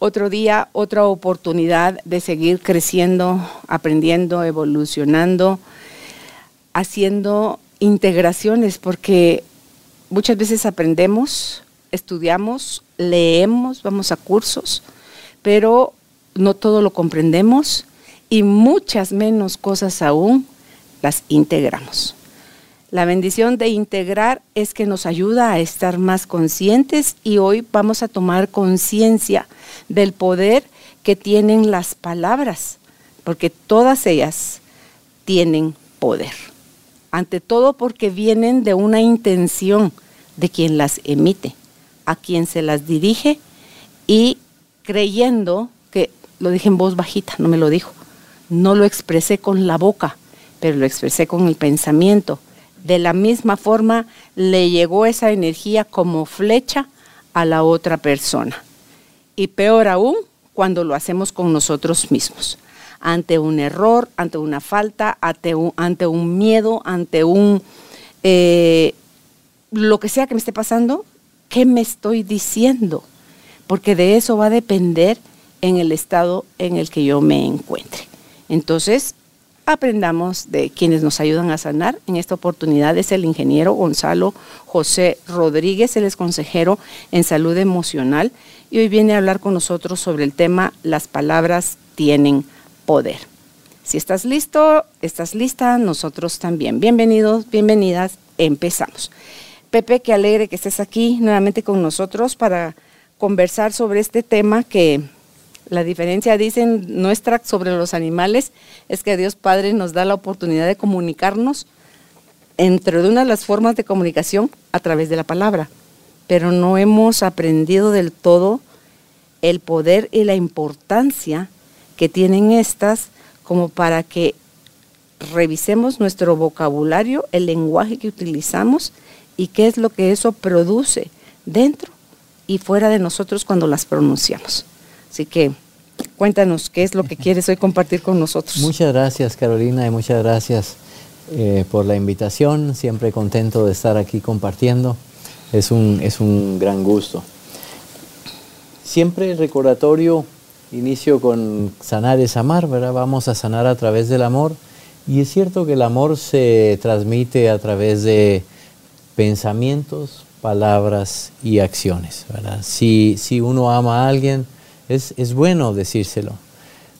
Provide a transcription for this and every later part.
otro día, otra oportunidad de seguir creciendo, aprendiendo, evolucionando haciendo integraciones porque muchas veces aprendemos, estudiamos, leemos, vamos a cursos, pero no todo lo comprendemos y muchas menos cosas aún las integramos. La bendición de integrar es que nos ayuda a estar más conscientes y hoy vamos a tomar conciencia del poder que tienen las palabras, porque todas ellas tienen poder ante todo porque vienen de una intención de quien las emite, a quien se las dirige y creyendo que, lo dije en voz bajita, no me lo dijo, no lo expresé con la boca, pero lo expresé con el pensamiento. De la misma forma le llegó esa energía como flecha a la otra persona. Y peor aún cuando lo hacemos con nosotros mismos ante un error, ante una falta, ante un, miedo, ante un... Eh, lo que sea que me esté pasando, ¿qué me estoy diciendo? Porque de eso va a depender en el estado en el que yo me encuentre. Entonces, aprendamos de quienes nos ayudan a sanar. En esta oportunidad es el ingeniero Gonzalo José Rodríguez, él es consejero en salud emocional y hoy viene a hablar con nosotros sobre el tema Las palabras tienen poder. Si estás listo, estás lista, nosotros también. Bienvenidos, bienvenidas, empezamos. Pepe, qué alegre que estés aquí nuevamente con nosotros para conversar sobre este tema que la diferencia, dicen, nuestra sobre los animales es que Dios Padre nos da la oportunidad de comunicarnos entre una de las formas de comunicación a través de la palabra, pero no hemos aprendido del todo el poder y la importancia que tienen estas como para que revisemos nuestro vocabulario, el lenguaje que utilizamos y qué es lo que eso produce dentro y fuera de nosotros cuando las pronunciamos. Así que cuéntanos qué es lo que quieres hoy compartir con nosotros. Muchas gracias Carolina y muchas gracias eh, por la invitación. Siempre contento de estar aquí compartiendo. Es un, es un gran gusto. Siempre el recordatorio Inicio con sanar es amar, ¿verdad? Vamos a sanar a través del amor. Y es cierto que el amor se transmite a través de pensamientos, palabras y acciones, ¿verdad? Si, si uno ama a alguien, es, es bueno decírselo.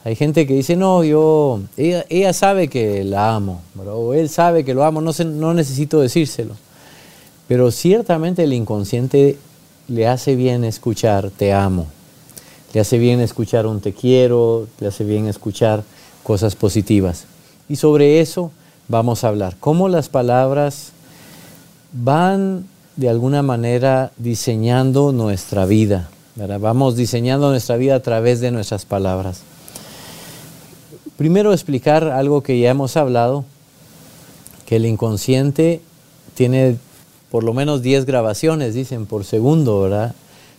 Hay gente que dice, no, yo, ella, sabe que la amo, o él sabe que lo amo, no, no necesito decírselo. Pero ciertamente el inconsciente le hace bien escuchar, te amo, le hace bien escuchar un te quiero, le hace bien escuchar cosas positivas. Y sobre eso vamos a hablar. Cómo las palabras van de alguna manera diseñando nuestra vida. Vamos diseñando nuestra vida a través de nuestras palabras. Primero explicar algo que ya hemos hablado, que el inconsciente tiene por lo menos 10 grabaciones, dicen, por segundo, ¿verdad?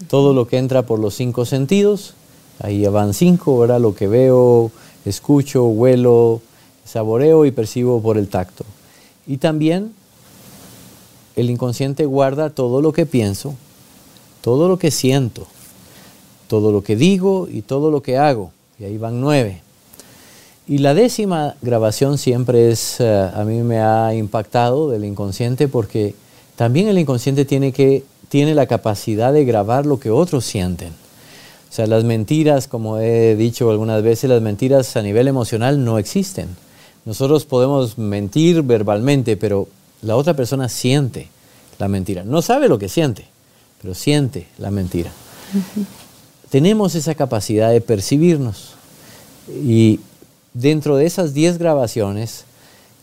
todo lo que entra por los cinco sentidos, ahí van cinco, ¿verdad? Lo que veo, escucho, huelo, saboreo y percibo por el tacto. Y también el inconsciente guarda todo lo que pienso, todo lo que siento, todo lo que digo y todo lo que hago. Y ahí van nueve. Y la décima grabación siempre es, eh, a mí me ha impactado del inconsciente porque también el inconsciente tiene que tiene la capacidad de grabar lo que otros sienten. O sea, las mentiras, como he dicho algunas veces, las mentiras a nivel emocional no existen. Nosotros podemos mentir verbalmente, pero la otra persona siente la mentira. No sabe lo que siente, pero siente la mentira. Tenemos esa capacidad de percibirnos. Y dentro de esas 10 grabaciones,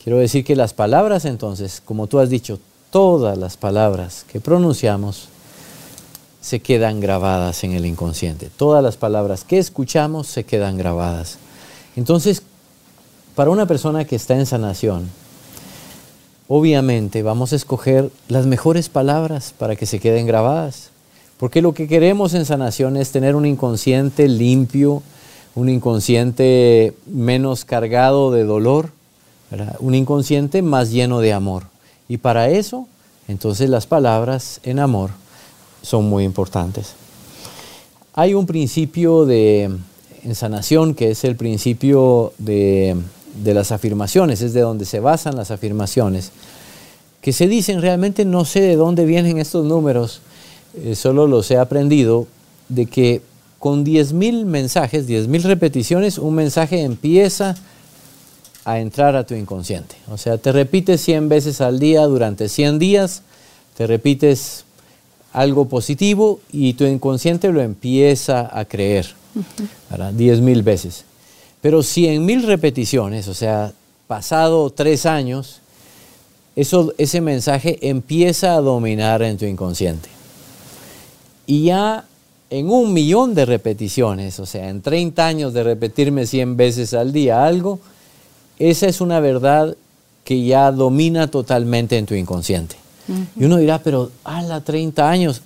quiero decir que las palabras entonces, como tú has dicho, todas las palabras que pronunciamos se quedan grabadas en el inconsciente. Todas las palabras que escuchamos se quedan grabadas. Entonces, para una persona que está en sanación, obviamente vamos a escoger las mejores palabras para que se queden grabadas. Porque lo que queremos en sanación es tener un inconsciente limpio, un inconsciente menos cargado de dolor, un inconsciente más lleno de amor. Y para eso, entonces las palabras en amor son muy importantes. Hay un principio de, en sanación que es el principio de de las afirmaciones, es de donde se basan las afirmaciones, que se dicen realmente no sé de dónde vienen estos números, eh, solo los he aprendido, de que con 10.000 mensajes, 10.000 repeticiones, un mensaje empieza a entrar a tu inconsciente. O sea, te repites 100 veces al día durante 100 días, te repites algo positivo y tu inconsciente lo empieza a creer, uh 10.000 veces. Pero si en mil repeticiones, o sea, pasado tres años, eso, ese mensaje empieza a dominar en tu inconsciente. Y ya en un millón de repeticiones, o sea, en 30 años de repetirme 100 veces al día algo, esa es una verdad que ya domina totalmente en tu inconsciente. Y uno dirá, pero, a la 30 años,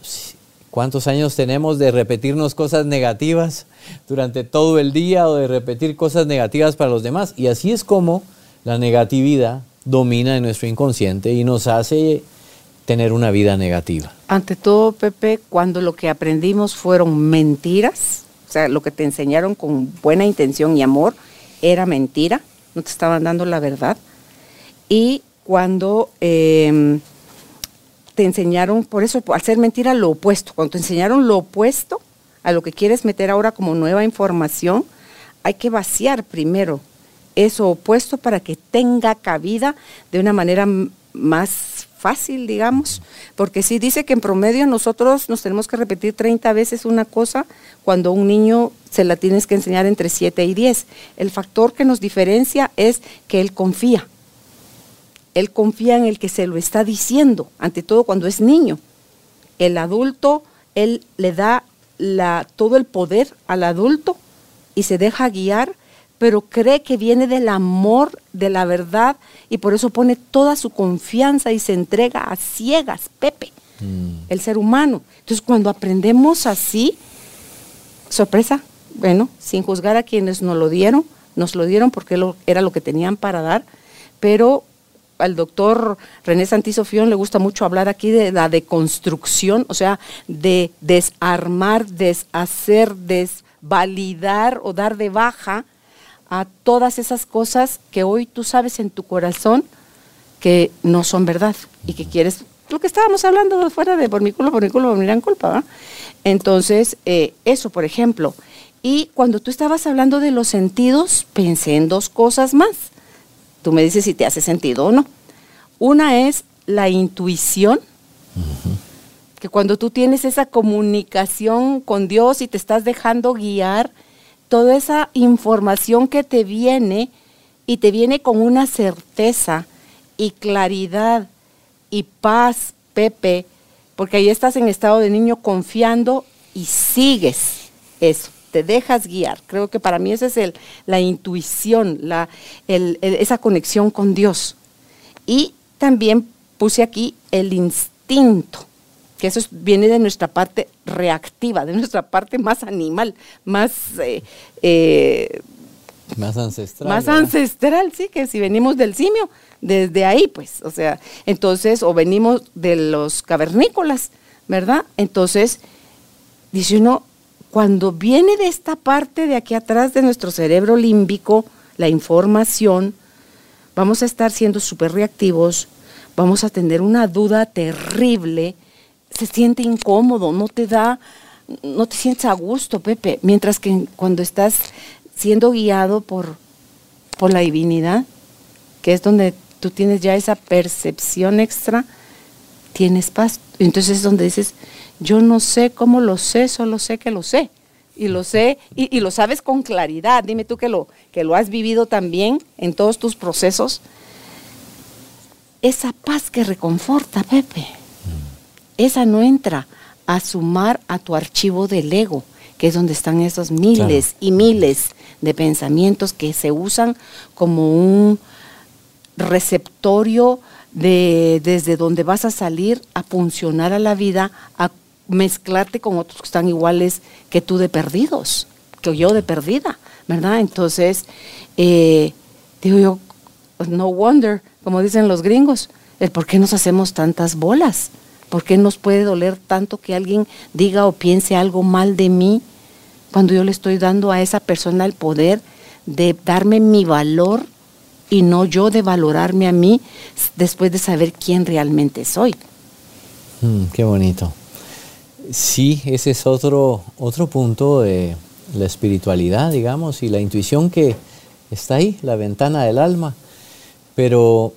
¿Cuántos años tenemos de repetirnos cosas negativas durante todo el día o de repetir cosas negativas para los demás? Y así es como la negatividad domina en nuestro inconsciente y nos hace tener una vida negativa. Ante todo, Pepe, cuando lo que aprendimos fueron mentiras, o sea, lo que te enseñaron con buena intención y amor era mentira, no te estaban dando la verdad. Y cuando em, te enseñaron, por eso, al ser mentira, lo opuesto. Cuando te enseñaron lo opuesto a lo que quieres meter ahora como nueva información, hay que vaciar primero eso opuesto para que tenga cabida de una manera más fácil, digamos, porque si dice que en promedio nosotros nos tenemos que repetir 30 veces una cosa cuando un niño se la tienes que enseñar entre 7 y 10. El factor que nos diferencia es que él confía. Él confía en el que se lo está diciendo, ante todo cuando es niño. El adulto, él le da todo el poder al adulto y se deja guiar, pero cree que viene del amor, de la verdad, y por eso pone toda su confianza y se entrega a ciegas, Pepe, mm. el ser humano. Entonces cuando aprendemos así, sorpresa, bueno, sin juzgar a quienes nos lo dieron, nos lo dieron porque era lo que tenían para dar, pero al doctor René Santisofión le gusta mucho hablar aquí de la deconstrucción, o sea, de desarmar, deshacer, desvalidar o dar de baja a todas esas cosas que hoy tú sabes en tu corazón que no son verdad y que quieres, lo que estábamos hablando fuera de por mi culo, por mi culo, por mi gran culpa. Entonces, eh, eso, por ejemplo. Y cuando tú estabas hablando de los sentidos, pensé en dos cosas más. Tú me dices si te hace sentido o no. Una es la intuición, que cuando tú tienes esa comunicación con Dios y te estás dejando guiar, toda esa información que te viene y te viene con una certeza y claridad y paz, Pepe, porque ahí estás en estado de niño confiando y sigues eso te dejas guiar. Creo que para mí esa es el, la intuición, la, esa conexión con Dios. Y también puse aquí el instinto, que eso viene de nuestra parte reactiva, de nuestra parte más animal, más... Eh, eh, más ancestral. Más ancestral, sí, que si venimos del simio, desde ahí, pues, o sea, entonces, o venimos de los cavernícolas, ¿verdad? Entonces, dice uno, cuando viene de esta parte de aquí atrás de nuestro cerebro límbico, la información, vamos a estar siendo súper reactivos, vamos a tener una duda terrible, se siente incómodo, no te da, no te sientes a gusto, Pepe, mientras que cuando estás siendo guiado por, por la divinidad, que es donde tú tienes ya esa percepción extra, tienes paz. Entonces es donde dices, yo no sé cómo lo sé, solo sé que lo sé. Y lo sé, y, lo sabes con claridad. Dime tú que lo, que lo has vivido también en todos tus procesos. Esa paz que reconforta, Pepe, esa no entra a sumar a tu archivo del ego, que es donde están esos miles y miles de pensamientos que se usan como un receptorio de desde donde vas a salir a funcionar a la vida, a mezclarte con otros que están iguales que tú de perdidos, que yo de perdida, ¿verdad? Entonces, eh, digo yo, no wonder, como dicen los gringos, el por qué nos hacemos tantas bolas, por qué nos puede doler tanto que alguien diga o piense algo mal de mí cuando yo le estoy dando a esa persona el poder de darme mi valor y no yo de valorarme a mí después de saber quién realmente soy. Mm, qué bonito. Sí, ese es otro, otro punto de la espiritualidad, digamos, y la intuición que está ahí, la ventana del alma. Pero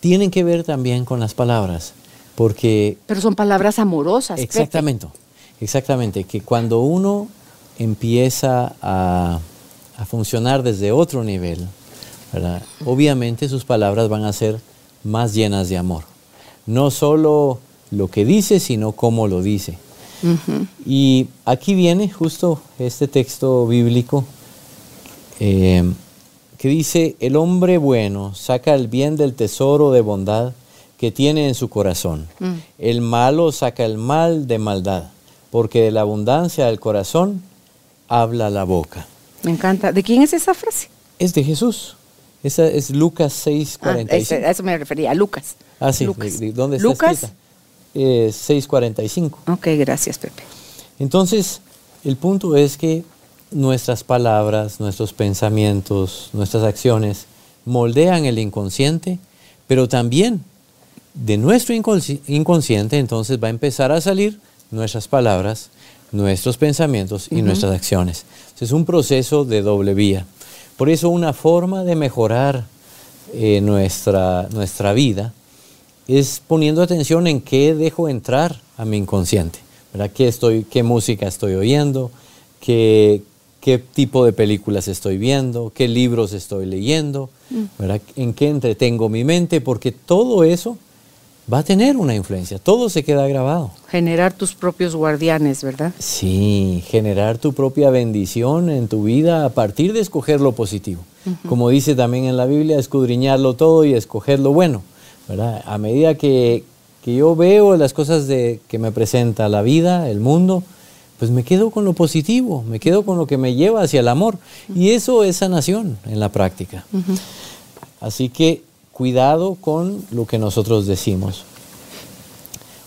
tienen que ver también con las palabras, porque... Pero son palabras amorosas. Exactamente, exactamente, que cuando uno empieza a, a funcionar desde otro nivel, obviamente sus palabras van a ser más llenas de amor. No solo lo que dice, sino cómo lo dice. Y aquí viene justo este texto bíblico eh, que dice, el hombre bueno saca el bien del tesoro de bondad que tiene en su corazón. Mm. El malo saca el mal de maldad, porque de la abundancia del corazón habla la boca. Me encanta. ¿De quién es esa frase? Es de Jesús. Esa es Lucas 6:45. Ah, a eso me refería, a Lucas. Ah, sí. ¿Dónde está Lucas? 6:45. Ok, gracias, Pepe. Entonces, el punto es que nuestras palabras, nuestros pensamientos, nuestras acciones moldean el inconsciente, pero también de nuestro inconsciente entonces va a empezar a salir nuestras palabras, nuestros pensamientos y nuestras acciones. Es un proceso de doble vía. Por eso una forma de mejorar eh, nuestra, nuestra vida es poniendo atención en qué dejo entrar a mi inconsciente. ¿verdad? ¿Qué, estoy, ¿Qué música estoy oyendo? ¿Qué, qué tipo de películas estoy viendo? ¿Qué libros estoy leyendo? Mm. ¿verdad? ¿En qué entretengo mi mente? Porque todo eso va a tener una influencia, todo se queda grabado. Generar tus propios guardianes, ¿verdad? Sí, generar tu propia bendición en tu vida a partir de escoger lo positivo. Como dice también en la Biblia, escudriñarlo todo y escoger lo bueno, ¿verdad? A medida que, yo veo las cosas de, que me presenta la vida, el mundo, pues me quedo con lo positivo, me quedo con lo que me lleva hacia el amor. Y eso es sanación en la práctica. Así que cuidado con lo que nosotros decimos.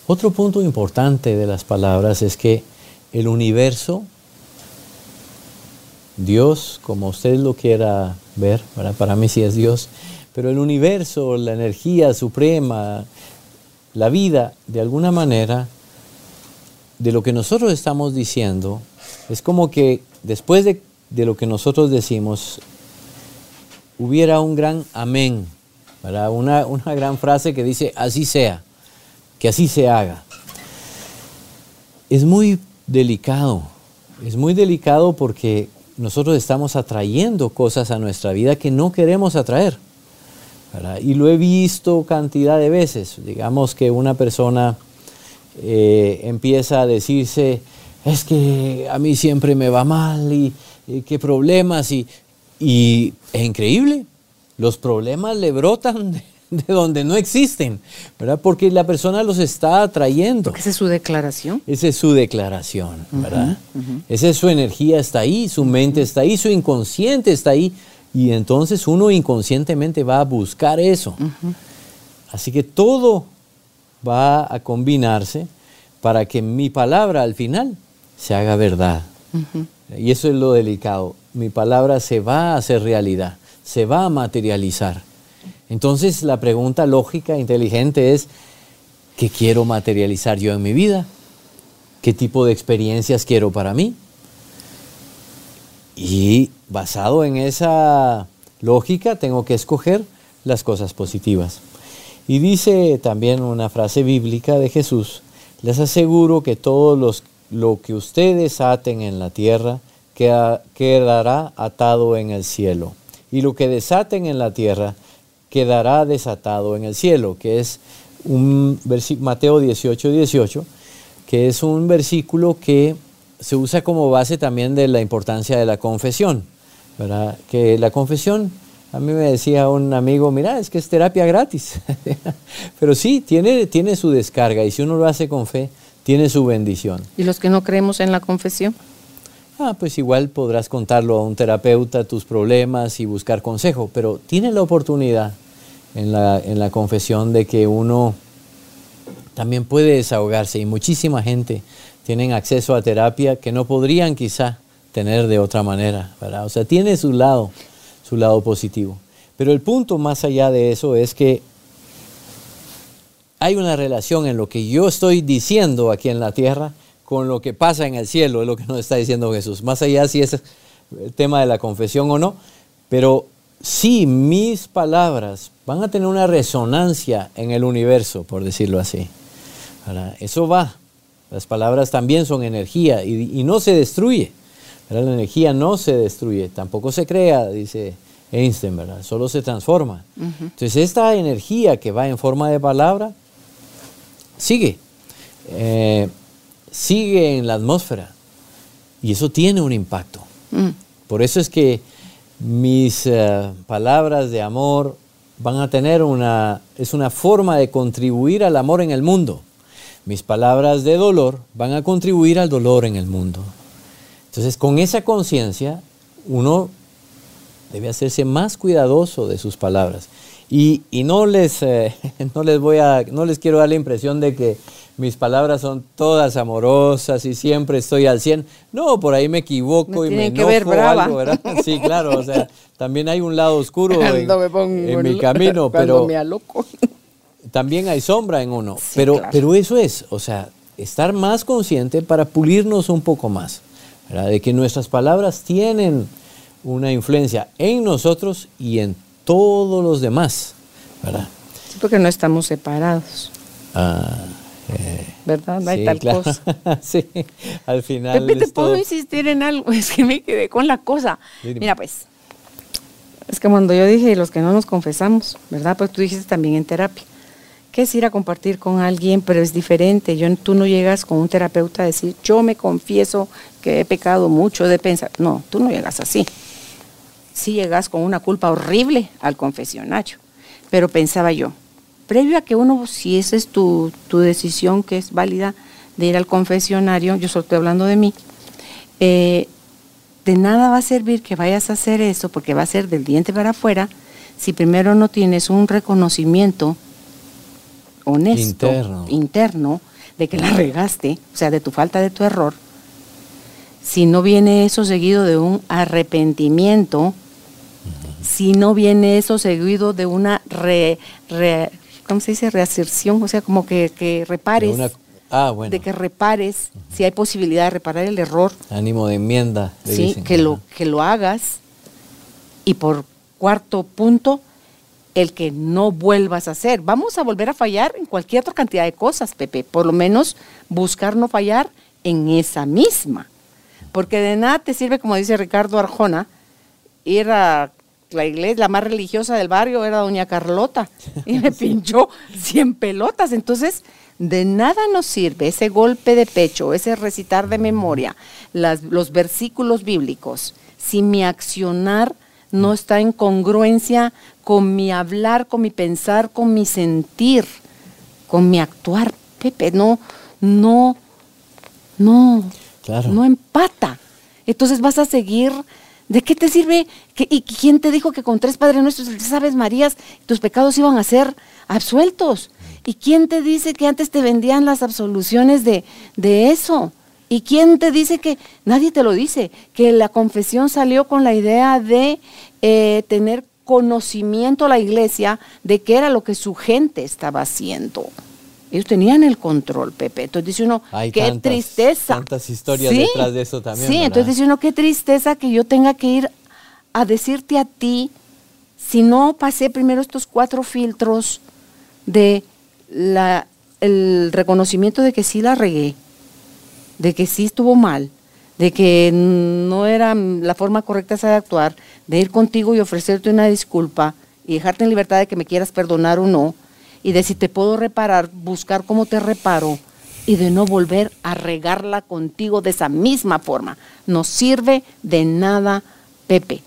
Otro punto importante de las palabras es que el universo, Dios, como usted lo quiera ver, para mí sí es Dios, pero el universo, la energía suprema, la vida, de alguna manera, de lo que nosotros estamos diciendo, es como que después de, de lo que nosotros decimos, hubiera un gran amén una, una gran frase que dice, así sea, que así se haga. Es muy delicado, es muy delicado porque nosotros estamos atrayendo cosas a nuestra vida que no queremos atraer. Y lo he visto cantidad de veces. Digamos que una persona eh, empieza a decirse, es que a mí siempre me va mal y, qué problemas. Y, y es increíble, los problemas le brotan de, donde no existen, ¿verdad? Porque la persona los está atrayendo. Porque esa es su declaración. Esa es su declaración, ¿verdad? Esa es su energía está ahí, su mente está ahí, su inconsciente está ahí. Y entonces uno inconscientemente va a buscar eso. Así que todo va a combinarse para que mi palabra al final se haga verdad. Y eso es lo delicado. Mi palabra se va a hacer realidad se va a materializar. Entonces la pregunta lógica, inteligente es, ¿qué quiero materializar yo en mi vida? ¿Qué tipo de experiencias quiero para mí? Y basado en esa lógica tengo que escoger las cosas positivas. Y dice también una frase bíblica de Jesús, les aseguro que todo lo que ustedes aten en la tierra quedará atado en el cielo y lo que desaten en la tierra quedará desatado en el cielo, que es un Mateo 18, 18, que es un versículo que se usa como base también de la importancia de la confesión, ¿verdad? Que la confesión, a mí me decía un amigo, mira, es que es terapia gratis, pero sí, tiene, tiene su descarga y si uno lo hace con fe, tiene su bendición. ¿Y los que no creemos en la confesión? Ah, pues igual podrás contarlo a un terapeuta tus problemas y buscar consejo, pero tiene la oportunidad en la, en la confesión de que uno también puede desahogarse y muchísima gente tienen acceso a terapia que no podrían quizá tener de otra manera, ¿verdad? O sea, tiene su lado, su lado positivo. Pero el punto más allá de eso es que hay una relación en lo que yo estoy diciendo aquí en la tierra con lo que pasa en el cielo, es lo que nos está diciendo Jesús. Más allá si es el tema de la confesión o no, pero sí mis palabras van a tener una resonancia en el universo, por decirlo así. Eso va. Las palabras también son energía y, no se destruye. La energía no se destruye, tampoco se crea, dice Einstein, ¿verdad? Solo se transforma. Entonces esta energía que va en forma de palabra sigue. Eh, sigue en la atmósfera y eso tiene un impacto. Mm. Por eso es que mis eh, palabras de amor van a tener una, es una forma de contribuir al amor en el mundo. Mis palabras de dolor van a contribuir al dolor en el mundo. Entonces, con esa conciencia, uno debe hacerse más cuidadoso de sus palabras. Y, no, les, eh, no les voy a, no les quiero dar la impresión de que mis palabras son todas amorosas y siempre estoy al 100. No, por ahí me equivoco y me enojo ver algo, ¿verdad? Sí, claro, o sea, también hay un lado oscuro en, mi camino, pero me aloco. también hay sombra en uno. pero, pero eso es, o sea, estar más consciente para pulirnos un poco más, ¿verdad? De que nuestras palabras tienen una influencia en nosotros y en todos los demás, ¿verdad? Sí, porque no estamos separados. Ah. Eh, ¿Verdad? No hay tal cosa. sí, al final. Pepe, te puedo insistir en algo, es que me quedé con la cosa. Mira, pues, es que cuando yo dije los que no nos confesamos, ¿verdad? Pues tú dijiste también en terapia. ¿Qué es ir a compartir con alguien? Pero es diferente. Yo, tú no llegas con un terapeuta a decir, yo me confieso que he pecado mucho de pensar. No, tú no llegas así. Sí llegas con una culpa horrible al confesionario. Pero pensaba yo, previo a que uno, si esa es tu, decisión que es válida de ir al confesionario, yo solo estoy hablando de mí, eh, de nada va a servir que vayas a hacer eso, porque va a ser del diente para afuera, si primero no tienes un reconocimiento honesto, interno, de que la regaste, o sea, de tu falta de tu error, si no viene eso seguido de un arrepentimiento, si no viene eso seguido de una re, ¿cómo se dice? Reaserción, o sea, como que, repares. De, ah, de que repares, si hay posibilidad de reparar el error. Ánimo de enmienda. Sí, que lo, que lo hagas. Y por cuarto punto, el que no vuelvas a hacer. Vamos a volver a fallar en cualquier otra cantidad de cosas, Pepe. Por lo menos buscar no fallar en esa misma. Porque de nada te sirve, como dice Ricardo Arjona, ir a la iglesia, la más religiosa del barrio era doña Carlota y me pinchó 100 pelotas. Entonces, de nada nos sirve ese golpe de pecho, ese recitar de memoria, los versículos bíblicos, si mi accionar no está en congruencia con mi hablar, con mi pensar, con mi sentir, con mi actuar. Pepe, no, no, no, no empata. Entonces vas a seguir ¿De qué te sirve? ¿Y quién te dijo que con tres Padres Nuestros, sabes, Marías, tus pecados iban a ser absueltos? ¿Y quién te dice que antes te vendían las absoluciones de, de eso? ¿Y quién te dice que, nadie te lo dice, que la confesión salió con la idea de eh, tener conocimiento a la iglesia de qué era lo que su gente estaba haciendo? Ellos tenían el control, Pepe. Entonces dice uno, qué tristeza. Tantas historias detrás de eso también. Sí, entonces dice uno, qué tristeza que yo tenga que ir a decirte a ti, si no pasé primero estos cuatro filtros de la, el reconocimiento de que sí la regué, de que sí estuvo mal, de que no era la forma correcta de actuar, de ir contigo y ofrecerte una disculpa y dejarte en libertad de que me quieras perdonar o no, y de si te puedo reparar, buscar cómo te reparo y de no volver a regarla contigo de esa misma forma. No sirve de nada, Pepe,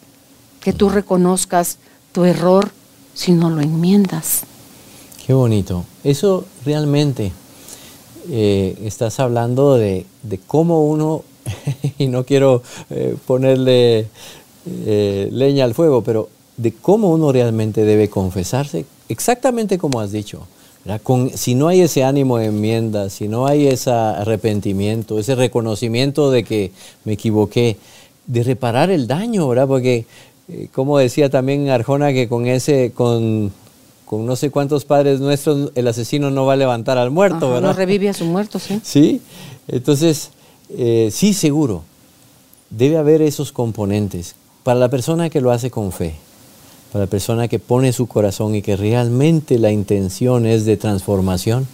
que tú reconozcas tu error si no lo enmiendas. Qué bonito. Eso realmente eh, estás hablando de, cómo uno, y no quiero eh, ponerle eh, leña al fuego, pero de cómo uno realmente debe confesarse, exactamente como has dicho. Con, si no hay ese ánimo de enmienda, si no hay ese arrepentimiento, ese reconocimiento de que me equivoqué, de reparar el daño, ¿verdad? Porque, como decía también Arjona, que con ese, con con no sé cuántos padres nuestros, el asesino no va a levantar al muerto, ¿verdad? No revive a su muerto, sí. Sí, entonces, eh, sí, seguro, debe haber esos componentes para la persona que lo hace con fe, para la persona que pone su corazón y que realmente la intención es de transformación,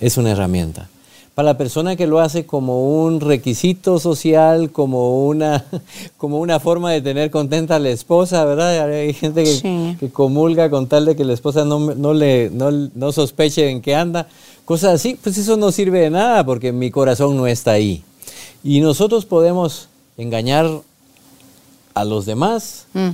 es una herramienta para la persona que lo hace como un requisito social, como una, como una forma de tener contenta a la esposa, ¿verdad? Hay gente que, comulga con tal de que la esposa no, le, no, sospeche en qué anda, cosas así, pues eso no sirve de nada porque mi corazón no está ahí. Y nosotros podemos engañar a los demás, mm.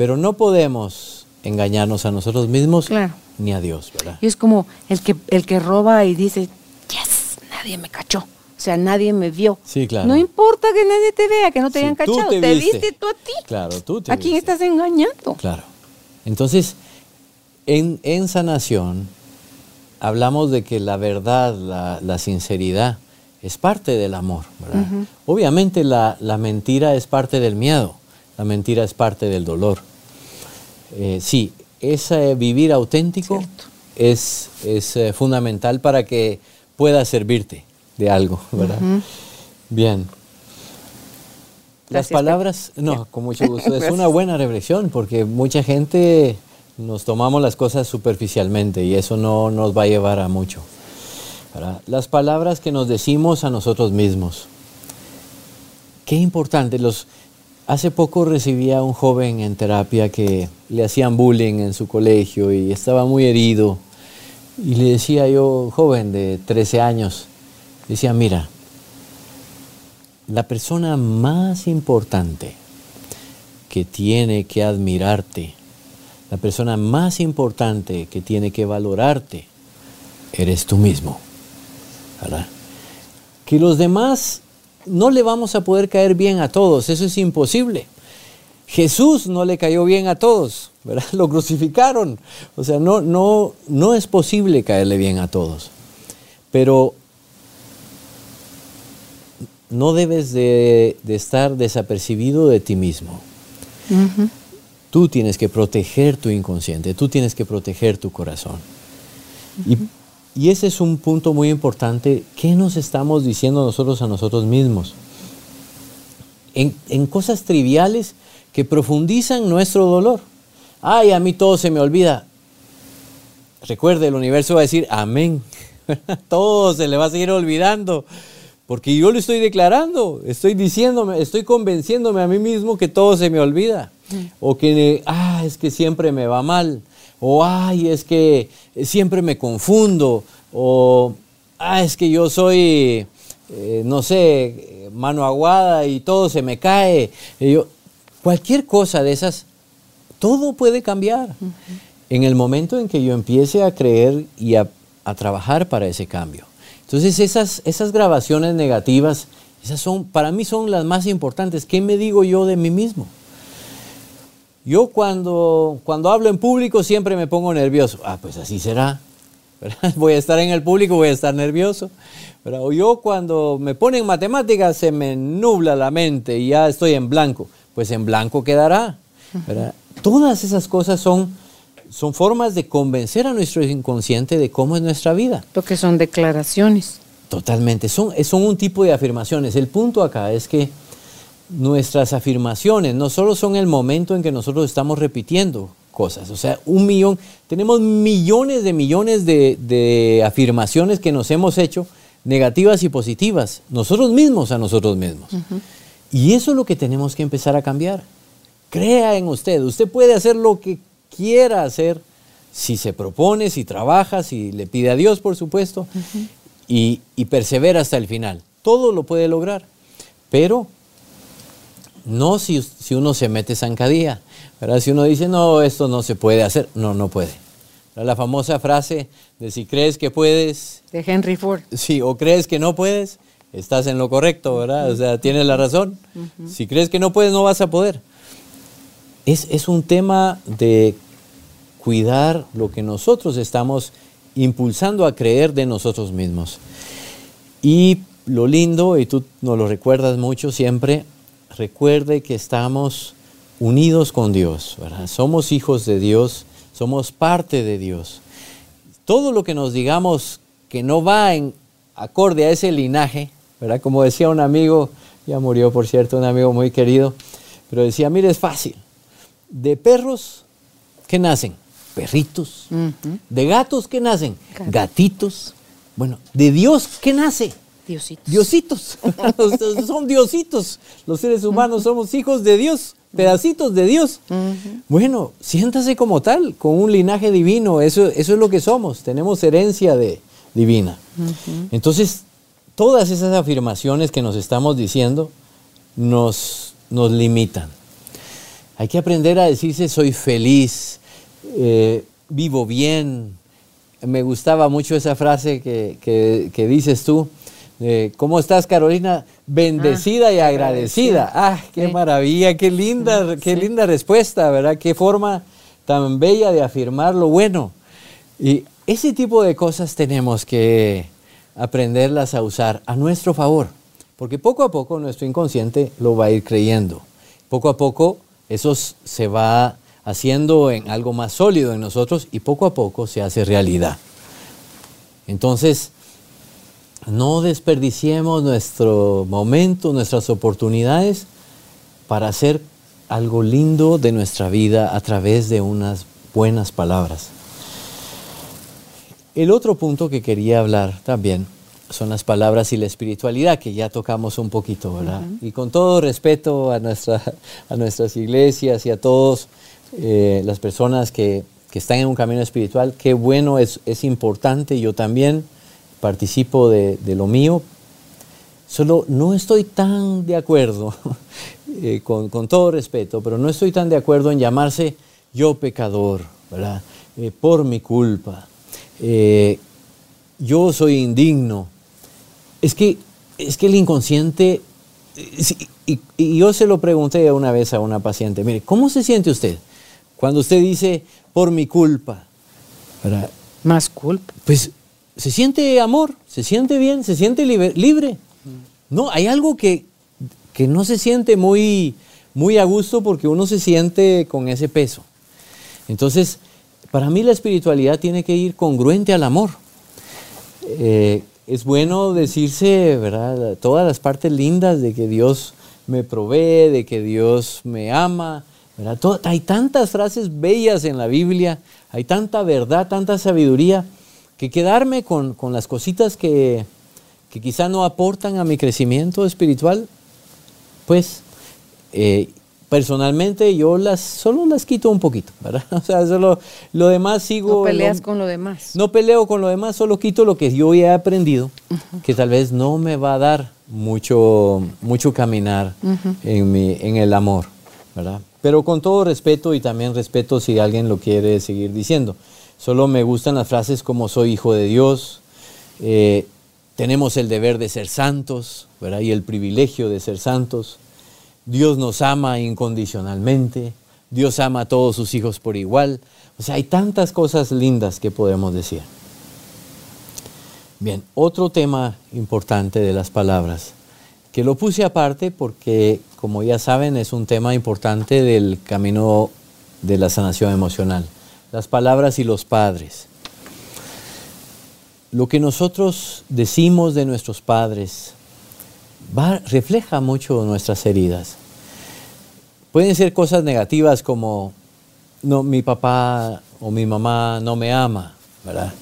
Pero no podemos engañarnos a nosotros mismos ni a Dios, ¿verdad? Y es como el que, el que roba y dice, yes, nadie me cachó. O sea, nadie me vio. Sí, claro. No importa que nadie te vea, que no te hayan cachado. Te, viste. tú a ti. Claro, tú te ¿A quién estás engañando? Claro. Entonces, en, en sanación, hablamos de que la verdad, la, sinceridad, es parte del amor. ¿verdad? Obviamente la, mentira es parte del miedo, la mentira es parte del dolor. Eh, sí, ese vivir auténtico es, es eh, fundamental para que pueda servirte de algo, ¿verdad? Bien. Las palabras, no, con mucho gusto. Es una buena reflexión porque mucha gente nos tomamos las cosas superficialmente y eso no nos va a llevar a mucho. Las palabras que nos decimos a nosotros mismos. Qué importante. Los, hace poco recibía a un joven en terapia que le hacían bullying en su colegio y estaba muy herido y le decía yo, joven de 13 años, decía, mira, la persona más importante que tiene que admirarte, la persona más importante que tiene que valorarte, eres tú mismo. ¿verdad? Que los demás no le vamos a poder caer bien a todos, eso es imposible. Jesús no le cayó bien a todos, ¿verdad? Lo crucificaron. O sea, no, no, no es posible caerle bien a todos. Pero no debes de, estar desapercibido de ti mismo. Tú tienes que proteger tu inconsciente, tú tienes que proteger tu corazón. y, ese es un punto muy importante. ¿Qué nos estamos diciendo nosotros a nosotros mismos? En, en cosas triviales que profundizan nuestro dolor. Ay, a mí todo se me olvida. Recuerde, el universo va a decir amén. todo se le va a seguir olvidando. Porque yo lo estoy declarando, estoy diciéndome, estoy convenciéndome a mí mismo que todo se me olvida. Mm. O que, ah, es que siempre me va mal. O, ay, es que siempre me confundo. O, ah, es que yo soy, eh, no sé, mano aguada y todo se me cae. Y yo, Cualquier cosa de esas, todo puede cambiar. En el momento en que yo empiece a creer y a, trabajar para ese cambio. Entonces esas, esas grabaciones negativas, esas son, para mí son las más importantes. ¿Qué me digo yo de mí mismo? Yo cuando, cuando hablo en público siempre me pongo nervioso. Ah, pues así será. Voy a estar en el público, voy a estar nervioso. O yo cuando me ponen matemáticas se me nubla la mente y ya estoy en blanco pues en blanco quedará. Todas esas cosas son, son formas de convencer a nuestro inconsciente de cómo es nuestra vida. Porque son declaraciones. Totalmente, son, son un tipo de afirmaciones. El punto acá es que nuestras afirmaciones no solo son el momento en que nosotros estamos repitiendo cosas, o sea, un millón, tenemos millones de millones de, afirmaciones que nos hemos hecho, negativas y positivas, nosotros mismos a nosotros mismos. Y eso es lo que tenemos que empezar a cambiar. Crea en usted. Usted puede hacer lo que quiera hacer si se propone, si trabaja, si le pide a Dios, por supuesto. y, y persevera hasta el final. Todo lo puede lograr, pero no si, si uno se mete zancadilla. ¿verdad? Si uno dice, no, esto no se puede hacer, no, no puede. La famosa frase de si crees que puedes. De Henry Ford. Sí, o crees que no puedes, estás en lo correcto, ¿verdad? O sea, tienes la razón. Si crees que no puedes, no vas a poder. Es, es un tema de cuidar lo que nosotros estamos impulsando a creer de nosotros mismos. Y lo lindo, y tú nos lo recuerdas mucho siempre, recuerde que estamos unidos con Dios, ¿verdad? Somos hijos de Dios, somos parte de Dios. Todo lo que nos digamos que no va en acorde a ese linaje, ¿verdad? Como decía un amigo, ya murió por cierto, un amigo muy querido, pero decía, mire, es fácil. De perros, ¿qué nacen? Perritos. De gatos, ¿qué nacen? Gatitos. Bueno, de Dios, ¿qué nace? Diositos. Diositos. Son diositos. Los seres humanos somos hijos de Dios, pedacitos de Dios. Bueno, siéntase como tal, con un linaje divino. Eso, eso es lo que somos. Tenemos herencia de, divina. Entonces, todas esas afirmaciones que nos estamos diciendo nos, nos limitan. Hay que aprender a decirse soy feliz, eh, vivo bien. Me gustaba mucho esa frase que, que, que dices tú, ¿Cómo estás, Carolina? Bendecida Ah, y agradecida. Ah, qué Sí. maravilla, qué linda, qué sí. linda respuesta, ¿verdad? Qué forma tan bella de afirmar lo bueno. Y ese tipo de cosas tenemos que aprenderlas a usar a nuestro favor, porque poco a poco nuestro inconsciente lo va a ir creyendo. Poco a poco eso se va haciendo en algo más sólido en nosotros y poco a poco se hace realidad. Entonces, no desperdiciemos nuestro momento, nuestras oportunidades para hacer algo lindo de nuestra vida a través de unas buenas palabras. El otro punto que quería hablar también son las palabras y la espiritualidad, que ya tocamos un poquito, ¿verdad? Y con todo respeto a, nuestra, a nuestras iglesias y a todas las personas que, que están en un camino espiritual, qué bueno, es, es importante, yo también participo de, de lo mío, solo no estoy tan de acuerdo, eh, con, con todo respeto, pero no estoy tan de acuerdo en llamarse yo pecador, ¿verdad? Eh, por mi culpa, eh, yo soy indigno. Es que, es que el inconsciente, y, y yo se lo pregunté una vez a una paciente, mire, ¿cómo se siente usted cuando usted dice por mi culpa? ¿Verdad? Más culpa. Pues se siente amor, se siente bien, se siente libre. No, hay algo que, que no se siente muy, muy a gusto porque uno se siente con ese peso. Entonces, para mí la espiritualidad tiene que ir congruente al amor. Eh, es bueno decirse, ¿verdad? Todas las partes lindas de que Dios me provee, de que Dios me ama. ¿verdad? Todo- hay tantas frases bellas en la Biblia, hay tanta verdad, tanta sabiduría, que quedarme con, con las cositas que, que quizá no aportan a mi crecimiento espiritual, pues eh, personalmente yo las solo las quito un poquito, ¿verdad? O sea, solo lo demás sigo. No peleas lo- con lo demás. no peleo con lo demás, solo quito lo que yo ya he aprendido, que tal vez no me va a dar mucho, mucho caminar en, mi, en el amor, ¿verdad? Pero con todo respeto y también respeto si alguien lo quiere seguir diciendo. Solo me gustan las frases como soy hijo de Dios, eh, tenemos el deber de ser santos, ¿verdad? Y el privilegio de ser santos. Dios nos ama incondicionalmente, Dios ama a todos sus hijos por igual. O sea, hay tantas cosas lindas que podemos decir. Bien, otro tema importante de las palabras, que lo puse aparte porque, como ya saben, es un tema importante del camino de la sanación emocional. Las palabras y los padres. Lo que nosotros decimos de nuestros padres refleja mucho nuestras heridas. Pueden ser cosas negativas como, no, mi papá o mi mamá no me ama, ¿verdad?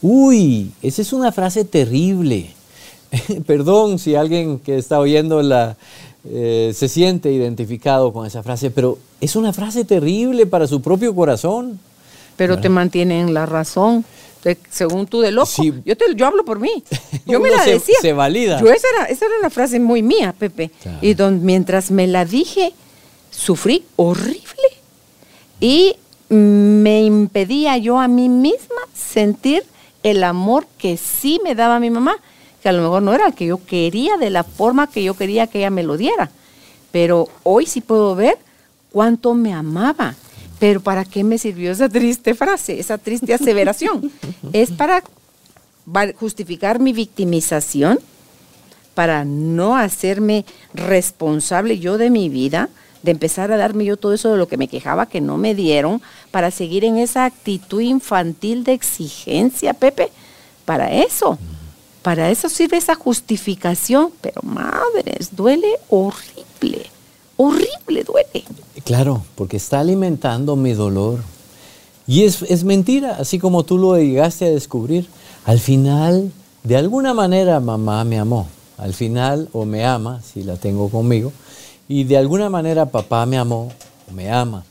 Uy, esa es una frase terrible. Perdón si alguien que está oyendo la, eh, se siente identificado con esa frase, pero es una frase terrible para su propio corazón. Pero te mantienen la razón. según tú de loco. Yo, te, yo hablo por mí. Yo me la decía. Se valida. Yo esa era, esa era una frase muy mía, Pepe. Y don, mientras me la dije, sufrí horrible. Y me impedía yo a mí misma sentir el amor que sí me daba mi mamá, que a lo mejor no era el que yo quería de la forma que yo quería que ella me lo diera. Pero hoy sí puedo ver cuánto me amaba. Pero ¿para qué me sirvió esa triste frase, esa triste aseveración? es para justificar mi victimización, para no hacerme responsable yo de mi vida, de empezar a darme yo todo eso de lo que me quejaba que no me dieron, para seguir en esa actitud infantil de exigencia, Pepe. Para eso, para eso sirve esa justificación. Pero madres, duele horrible, horrible duele. Claro, porque está alimentando mi dolor. Y es, es mentira, así como tú lo llegaste a descubrir. Al final, de alguna manera, mamá me amó. Al final, o me ama, si la tengo conmigo, y de alguna manera papá me amó, me ama.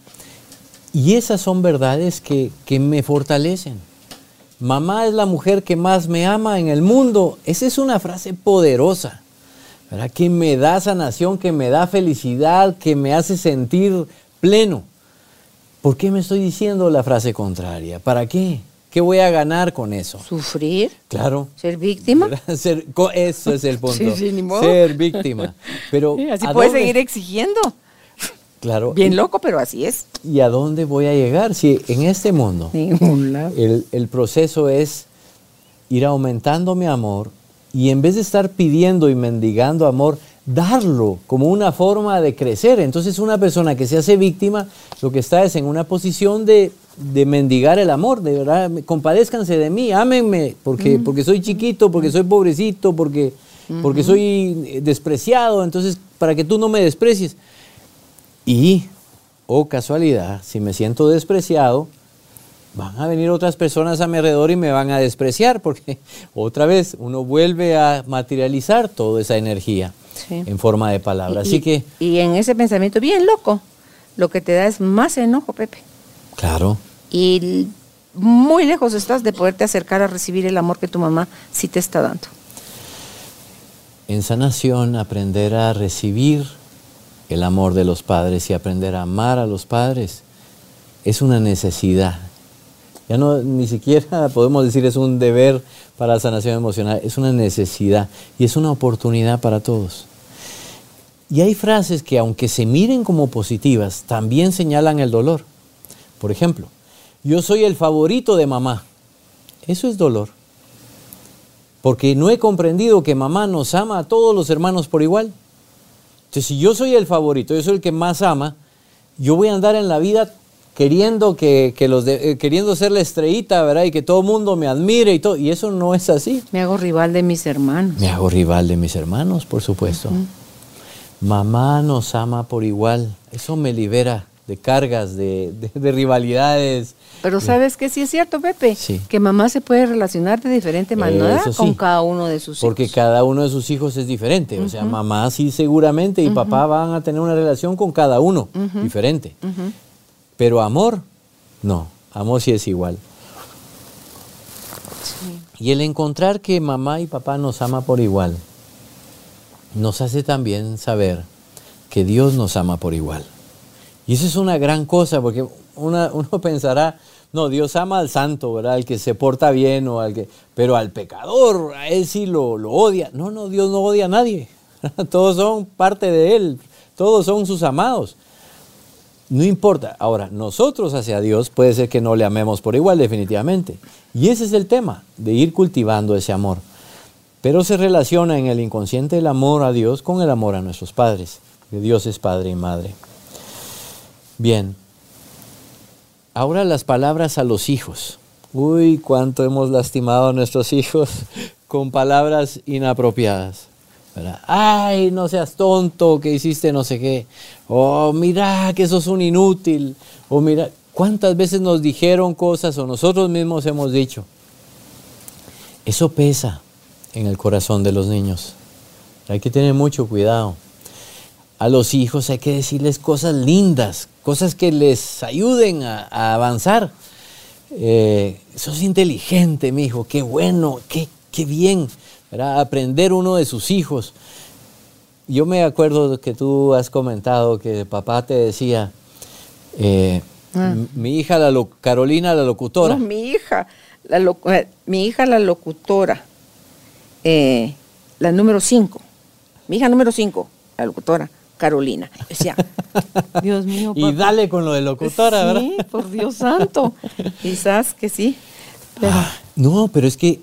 Y esas son verdades que, me fortalecen. Mamá es la mujer que más me ama en el mundo. Esa es una frase poderosa, ¿verdad? que me da sanación, que me da felicidad, que me hace sentir pleno. ¿Por qué me estoy diciendo la frase contraria? ¿Para qué? ¿Qué voy a ganar con eso? ¿Sufrir? Claro. ¿Ser víctima? Ser, eso es el punto. Ser víctima. Pero, así puedes seguir exigiendo. Claro. Bien loco, pero así es. ¿Y a dónde voy a llegar? Si en este mundo el, el proceso es ir aumentando mi amor y en vez de estar pidiendo y mendigando amor, darlo como una forma de crecer. Entonces una persona que se hace víctima, lo que está es en una posición de, mendigar el amor, de verdad, compadézcanse de mí, ámenme, porque, porque soy chiquito, porque soy pobrecito, porque, porque soy despreciado, entonces para que tú no me desprecies. Y, oh casualidad, si me siento despreciado, van a venir otras personas a mi alrededor y me van a despreciar, porque otra vez uno vuelve a materializar toda esa energía en forma de palabra. Así que... Y en ese pensamiento bien loco, lo que te da es más enojo, Pepe. Claro. Y muy lejos estás de poderte acercar a recibir el amor que tu mamá sí te está dando. En sanación, aprender a recibir el amor de los padres y aprender a amar a los padres es una necesidad. Ya no ni siquiera podemos decir es un deber para la sanación emocional, es una necesidad y es una oportunidad para todos. Y hay frases que aunque se miren como positivas, también señalan el dolor. Por ejemplo, yo soy el favorito de mamá. Eso es dolor. Porque no he comprendido que mamá nos ama a todos los hermanos por igual. Entonces, si yo soy el favorito, yo soy el que más ama, yo voy a andar en la vida queriendo, que, los eh, queriendo ser la estrellita, ¿verdad? Y que todo el mundo me admire y todo. Y eso no es así. Me hago rival de mis hermanos. Me hago rival de mis hermanos, por supuesto. Mamá nos ama por igual. Eso me libera de cargas, de, rivalidades. Pero sabes que sí es cierto, Pepe, sí. que mamá se puede relacionar de diferente manera con cada uno de sus hijos. Porque cada uno de sus hijos es diferente. O sea, mamá sí seguramente y papá van a tener una relación con cada uno diferente. Pero amor, no, amor sí es igual. Y el encontrar que mamá y papá nos ama por igual, nos hace también saber que Dios nos ama por igual. Y eso es una gran cosa, porque uno pensará, no, Dios ama al santo, ¿verdad? Al que se porta bien o al que... Pero al pecador, a él sí lo, lo odia. No, no, Dios no odia a nadie. Todos son parte de él. Todos son sus amados. No importa. Ahora, nosotros hacia Dios puede ser que no le amemos por igual, definitivamente. Y ese es el tema, de ir cultivando ese amor. Pero se relaciona en el inconsciente el amor a Dios con el amor a nuestros padres. Que Dios es padre y madre. Bien. Ahora las palabras a los hijos. Uy, cuánto hemos lastimado a nuestros hijos con palabras inapropiadas. Ay, no seas tonto, que hiciste no sé qué. Oh, mira, que sos un inútil. O mira, ¿cuántas veces nos dijeron cosas o nosotros mismos hemos dicho? Eso pesa en el corazón de los niños. Hay que tener mucho cuidado. A los hijos hay que decirles cosas lindas, cosas que les ayuden a, a avanzar. eh, sos inteligente, mi hijo, qué bueno, qué, qué bien, ¿verdad? Aprender uno de sus hijos. Yo me acuerdo que tú has comentado que papá te decía, eh, Ah. mi hija, la lo- Carolina, la locutora. No, mi hija, la lo- eh, mi hija la locutora, eh, la número 5, mi hija número 5, la locutora, Carolina. Decía, Dios mío, y papá. dale con lo de locutora, ¿verdad? Sí, por Dios santo. Quizás que sí. Pero Ah, no, pero es que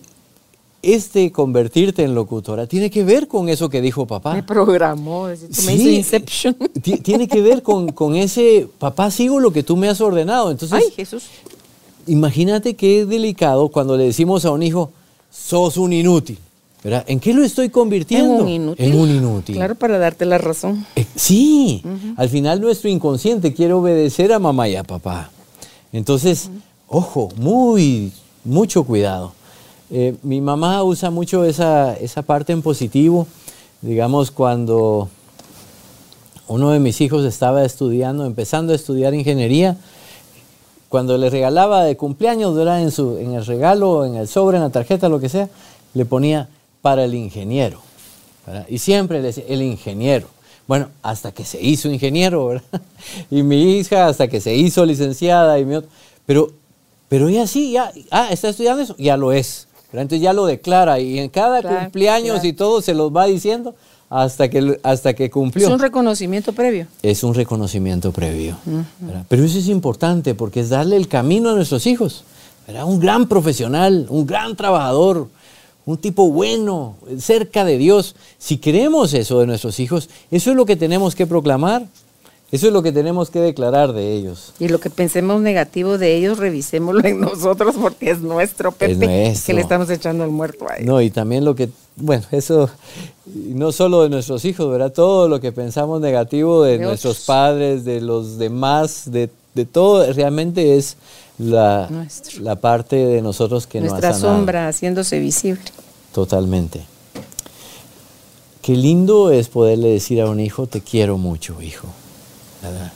este convertirte en locutora tiene que ver con eso que dijo papá. me programó, me Sí, hizo Inception. ti- Tiene que ver con, con ese, papá, sigo lo que tú me has ordenado. Entonces, Ay, Jesús. imagínate qué delicado cuando le decimos a un hijo, sos un inútil. ¿verdad? ¿En qué lo estoy convirtiendo? En un inútil. En un inútil. Claro, para darte la razón. Eh, sí, al final nuestro inconsciente quiere obedecer a mamá y a papá. Entonces, ojo, muy, mucho cuidado. Eh, mi mamá usa mucho esa, esa parte en positivo. Digamos, cuando uno de mis hijos estaba estudiando, empezando a estudiar ingeniería, cuando le regalaba de cumpleaños, ¿verdad? En, su, en el regalo, en el sobre, en la tarjeta, lo que sea, le ponía para el ingeniero. Y siempre le decía, el ingeniero. Bueno, hasta que se hizo ingeniero, ¿verdad? Y mi hija hasta que se hizo licenciada y mi otro. Pero, pero ella sí, ya, ah, está estudiando eso, ya lo es. ¿Verdad? Entonces ya lo declara y en cada Claro, cumpleaños claro. y todo se los va diciendo hasta que, hasta que cumplió. Es un reconocimiento previo. Es un reconocimiento previo. Pero eso es importante porque es darle el camino a nuestros hijos. ¿verdad? Un gran profesional, un gran trabajador, un tipo bueno, cerca de Dios. Si queremos eso de nuestros hijos, eso es lo que tenemos que proclamar. Eso es lo que tenemos que declarar de ellos. Y lo que pensemos negativo de ellos, revisémoslo en nosotros porque es nuestro, Pepe, nuestro. que le estamos echando el muerto a ellos. No, y también lo que, bueno, eso, no solo de nuestros hijos, ¿verdad? Todo lo que pensamos negativo de, De nuestros otros. padres, de los demás, de, de todo, realmente es la, Nuestro. la parte de nosotros que no Nuestra ha sanado. sombra haciéndose visible. Totalmente. Qué lindo es poderle decir a un hijo, te quiero mucho, hijo. ¿Verdad?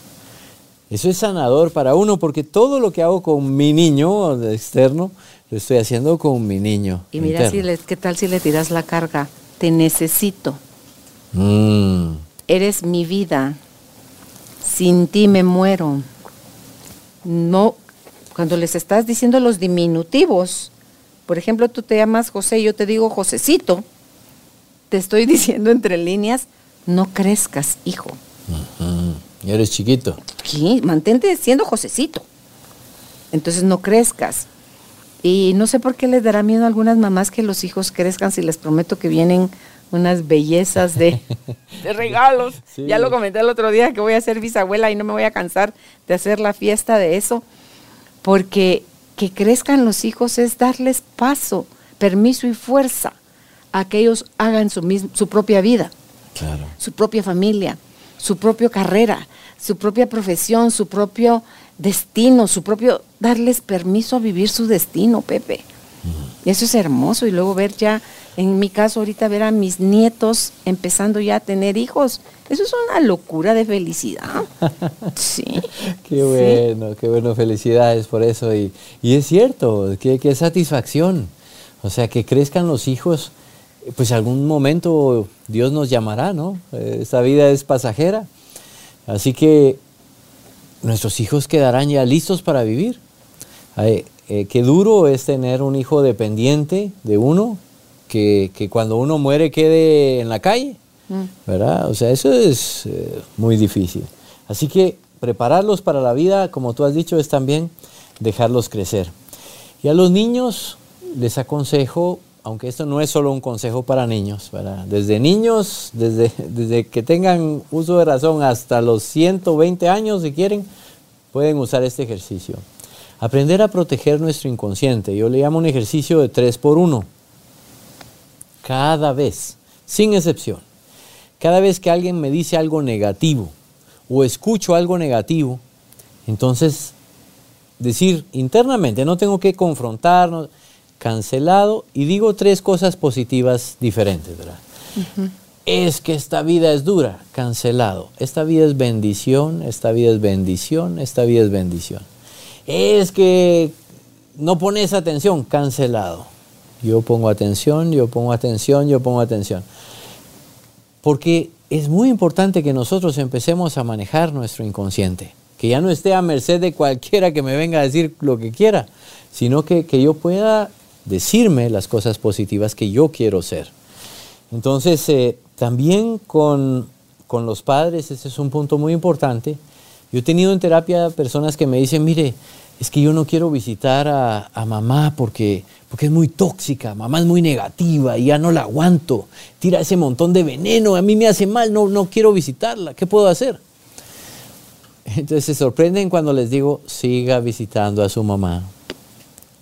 Eso es sanador para uno porque todo lo que hago con mi niño externo, lo estoy haciendo con mi niño. Y mira, si le- ¿qué tal si le tiras la carga? Te necesito. Mm. Eres mi vida. Sin ti me muero. No, cuando les estás diciendo los diminutivos, por ejemplo, tú te llamas José y yo te digo Josecito, te estoy diciendo entre líneas, no crezcas, hijo. Y eres chiquito. ¿Qué? Mantente siendo Josecito. Entonces no crezcas. Y no sé por qué les dará miedo a algunas mamás que los hijos crezcan si les prometo que vienen unas bellezas de, de regalos. Sí. Ya lo comenté el otro día que voy a ser bisabuela y no me voy a cansar de hacer la fiesta de eso. Porque que crezcan los hijos es darles paso, permiso y fuerza a que ellos hagan su, su propia vida Claro. su propia familia, su propia carrera, su propia profesión, su propio destino, su propio darles permiso a vivir su destino, Pepe. Y Eso es hermoso y luego ver ya, en mi caso ahorita ver a mis nietos empezando ya a tener hijos, eso es una locura de felicidad. Sí. Qué Sí. bueno, qué bueno, felicidades por eso. Y, y es cierto, qué, qué satisfacción. O sea, que crezcan los hijos, pues algún momento Dios nos llamará, ¿no? Esta vida es pasajera. Así que nuestros hijos quedarán ya listos para vivir. Ay, eh, qué duro es tener un hijo dependiente de uno, que, que cuando uno muere quede en la calle. ¿verdad? O sea, eso es eh, muy difícil. Así que prepararlos para la vida, como tú has dicho, es también dejarlos crecer. Y a los niños les aconsejo, aunque esto no es solo un consejo para niños. Desde niños, desde, desde que tengan uso de razón hasta los 120 años, si quieren, pueden usar este ejercicio. Aprender a proteger nuestro inconsciente. Yo le llamo un ejercicio de 3 por 1 cada vez, sin excepción, cada vez que alguien me dice algo negativo o escucho algo negativo, entonces decir internamente, no tengo que confrontarnos, cancelado y digo tres cosas positivas diferentes, ¿verdad? Es que esta vida es dura, cancelado. Esta vida es bendición, esta vida es bendición, esta vida es bendición. Es que no pones atención, cancelado. Yo pongo atención, yo pongo atención, yo pongo atención. Porque es muy importante que nosotros empecemos a manejar nuestro inconsciente, que ya no esté a merced de cualquiera que me venga a decir lo que quiera, sino que, que yo pueda decirme las cosas positivas que yo quiero ser. Entonces, eh, también con, con los padres, ese es un punto muy importante. Yo he tenido en terapia personas que me dicen, mire, es que yo no quiero visitar a, mamá porque, porque es muy tóxica, mamá es muy negativa y ya no la aguanto, tira ese montón de veneno, a mí me hace mal, no, no quiero visitarla, ¿qué puedo hacer? Entonces se sorprenden cuando les digo, siga visitando a su mamá,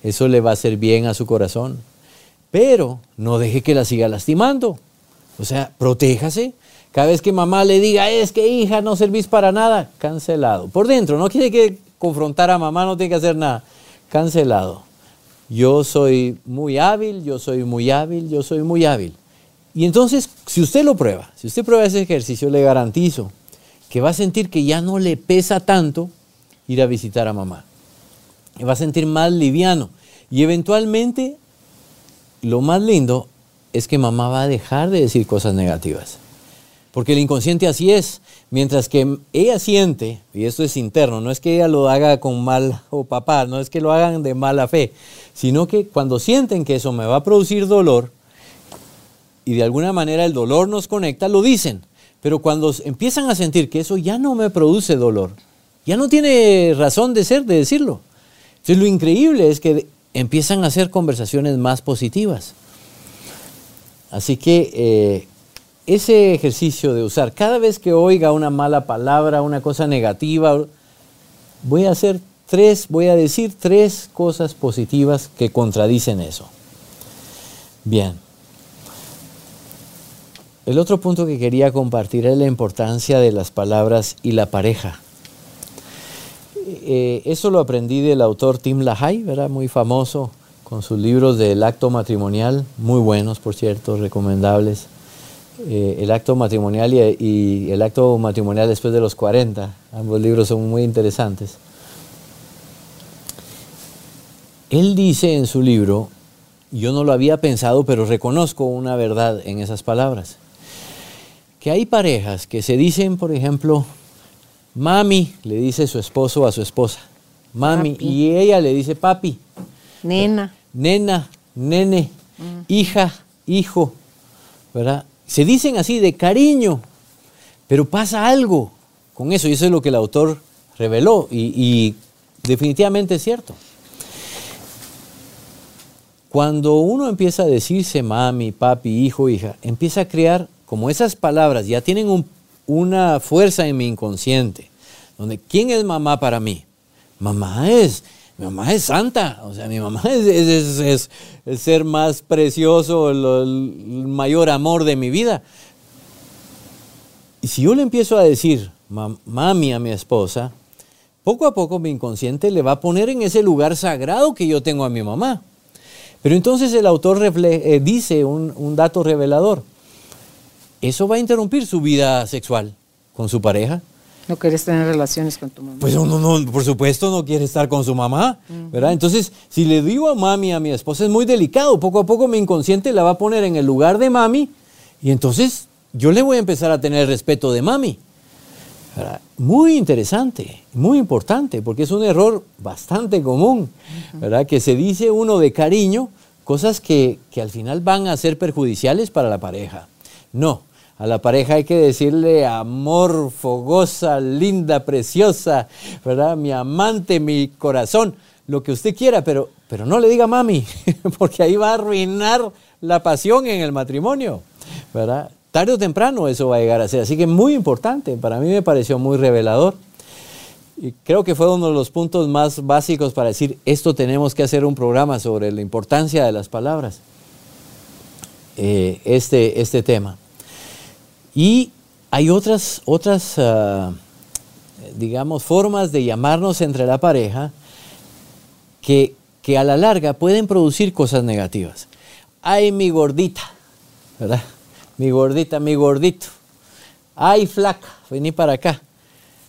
eso le va a hacer bien a su corazón, pero no deje que la siga lastimando, o sea, protéjase. Cada vez que mamá le diga, es que hija, no servís para nada, cancelado. Por dentro, no quiere que confrontar a mamá, no tiene que hacer nada. Cancelado. Yo soy muy hábil, yo soy muy hábil, yo soy muy hábil. Y entonces, si usted lo prueba, si usted prueba ese ejercicio, le garantizo que va a sentir que ya no le pesa tanto ir a visitar a mamá. Va a sentir más liviano. Y eventualmente, lo más lindo es que mamá va a dejar de decir cosas negativas. Porque el inconsciente así es. Mientras que ella siente, y esto es interno, no es que ella lo haga con mal o papá, no es que lo hagan de mala fe, sino que cuando sienten que eso me va a producir dolor, y de alguna manera el dolor nos conecta, lo dicen. Pero cuando empiezan a sentir que eso ya no me produce dolor, ya no tiene razón de ser, de decirlo. Entonces lo increíble es que empiezan a hacer conversaciones más positivas. Así que eh, ese ejercicio de usar, cada vez que oiga una mala palabra, una cosa negativa, voy a hacer tres, voy a decir tres cosas positivas que contradicen eso. Bien. El otro punto que quería compartir es la importancia de las palabras y la pareja. Eh, eso lo aprendí del autor Tim LaHaye, ¿verdad? Muy famoso, con sus libros del acto matrimonial, muy buenos, por cierto, recomendables. Eh, el acto matrimonial y, el acto matrimonial después de los 40. Ambos libros son muy interesantes. Él dice en su libro, yo no lo había pensado, pero reconozco una verdad en esas palabras, que hay parejas que se dicen, por ejemplo, mami, le dice su esposo a su esposa, mami, y ella le dice papi. Nena. Nena, nene, mm. hija, hijo, ¿verdad? Se dicen así de cariño, pero pasa algo con eso y eso es lo que el autor reveló y, definitivamente es cierto. Cuando uno empieza a decirse mami, papi, hijo, hija, empieza a crear, como esas palabras ya tienen una fuerza en mi inconsciente, donde ¿quién es mamá para mí? Mamá es mi mamá es santa, o sea, mi mamá es, el ser más precioso, el, mayor amor de mi vida. Y si yo le empiezo a decir mami a mi esposa, poco a poco mi inconsciente le va a poner en ese lugar sagrado que yo tengo a mi mamá. Pero entonces el autor eh, dice un dato revelador. Eso va a interrumpir su vida sexual con su pareja. No quieres tener relaciones con tu mamá. Pues no, no, por supuesto no quiere estar con su mamá, ¿verdad? Entonces, si le digo a mami, a mi esposa, es muy delicado. Poco a poco mi inconsciente la va a poner en el lugar de mami y entonces yo le voy a empezar a tener respeto de mami. Muy interesante, muy importante, porque es un error bastante común, ¿verdad? Que se dice uno de cariño cosas que, que al final van a ser perjudiciales para la pareja. No, a la pareja hay que decirle amor, fogosa, linda, preciosa, ¿verdad? Mi amante, mi corazón, lo que usted quiera, pero, pero no le diga mami, porque ahí va a arruinar la pasión en el matrimonio, ¿verdad? Tarde o temprano eso va a llegar a ser. Así que muy importante, para mí me pareció muy revelador. Y creo que fue uno de los puntos más básicos para decir, esto tenemos que hacer un programa sobre la importancia de las palabras, eh, este, este tema. Y hay otras, otras ah, digamos, formas de llamarnos entre la pareja que, que a la larga pueden producir cosas negativas. Ay, mi gordita, ¿verdad? Mi gordita, mi gordito. Ay, flaca, vení para acá.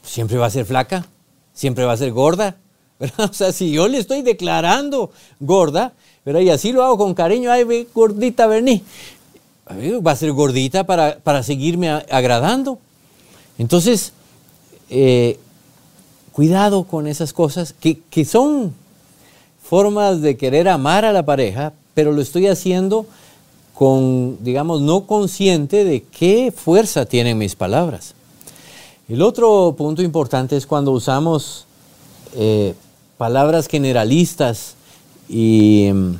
Siempre va a ser flaca, siempre va a ser gorda. O sea, si yo le estoy declarando gorda, ¿verdad? y así lo hago con cariño, ay, gordita, vení. Va a ser gordita para, para seguirme agradando. Entonces, eh, cuidado con esas cosas que, que son formas de querer amar a la pareja, pero lo estoy haciendo con, digamos, no consciente de qué fuerza tienen mis palabras. El otro punto importante es cuando usamos eh, palabras generalistas y mm,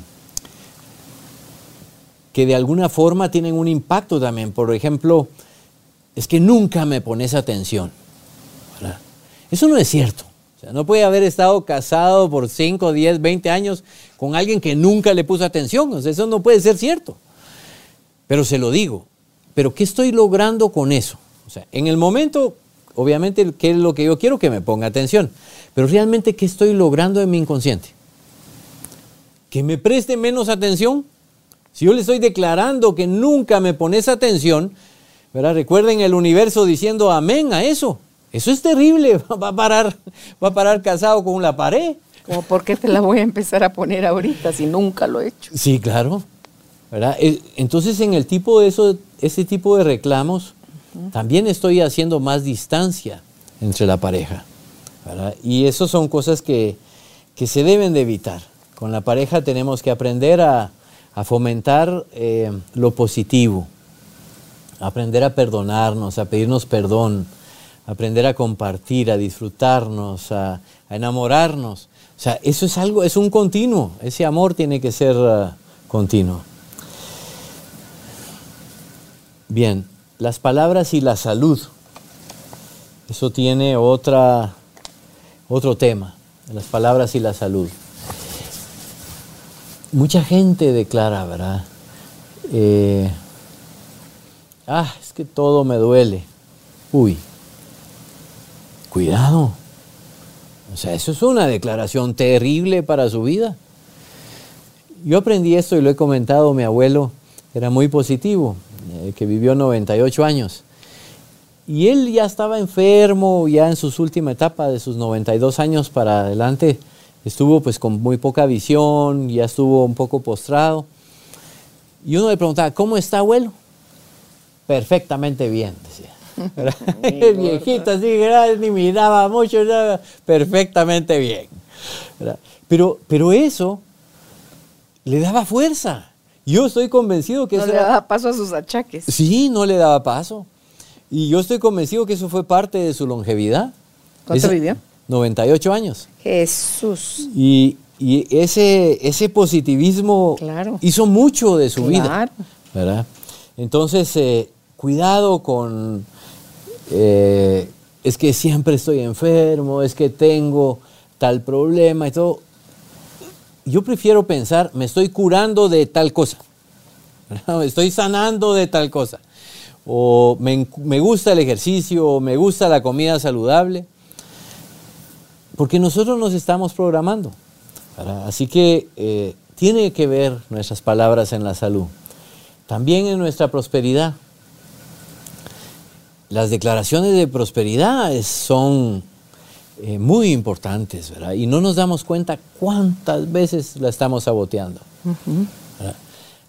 que de alguna forma tienen un impacto también. Por ejemplo, es que nunca me pones atención. Eso no es cierto. no puede haber estado casado por 5, 10, 20 años con alguien que nunca le puso atención. eso no puede ser cierto. Pero se lo digo. Pero ¿qué estoy logrando con eso? O sea, en el momento, obviamente, ¿qué es lo que yo quiero? Que me ponga atención. Pero realmente, ¿qué estoy logrando en mi inconsciente? Que me preste menos atención. Si yo le estoy declarando que nunca me pones atención, ¿verdad? Recuerden el universo diciendo amén a eso. Eso es terrible. Va a parar, va a parar casado con la pared. Como, ¿por qué te la voy a empezar a poner ahorita si nunca lo he hecho? Sí, claro. Eh, entonces, en el tipo de eso, ese tipo de reclamos, también estoy haciendo más distancia entre la pareja. Y eso son cosas que, se deben de evitar. Con la pareja tenemos que aprender a, fomentar eh, lo positivo, aprender a perdonarnos, a pedirnos perdón, aprender a compartir, a disfrutarnos, a, enamorarnos. O sea, eso es algo, es un continuo. Ese amor tiene que ser ah, continuo. Bien, las palabras y la salud. Eso tiene otra, otro tema, las palabras y la salud. Mucha gente declara, ¿verdad? Eh, ah, es que todo me duele. Uy, cuidado. O sea, eso es una declaración terrible para su vida. Yo aprendí esto y lo he comentado, mi abuelo era muy positivo, eh, que vivió 98 años. Y él ya estaba enfermo, ya en sus últimas etapas, de sus 92 años para adelante, estuvo pues con muy poca visión, ya estuvo un poco postrado. Y uno le preguntaba, ¿cómo está abuelo? Perfectamente bien, decía. el viejito así, ni miraba mucho, perfectamente bien. Pero, pero eso le daba fuerza. Yo estoy convencido que no eso... le daba paso a sus achaques. Sí, no le daba paso. Y yo estoy convencido que eso fue parte de su longevidad. ¿Cuánto vivió? 98 años. Jesús. Y, ese, ese positivismo hizo mucho de su vida. ¿verdad? Entonces, eh, cuidado con... Eh, es que siempre estoy enfermo, es que tengo tal problema y todo yo prefiero pensar, me estoy curando de tal cosa, me estoy sanando de tal cosa, o me, gusta el ejercicio, o me gusta la comida saludable, porque nosotros nos estamos programando. Así que eh, tiene que ver nuestras palabras en la salud, también en nuestra prosperidad. Las declaraciones de prosperidad son eh, muy importantes, ¿verdad? Y no nos damos cuenta cuántas veces la estamos saboteando.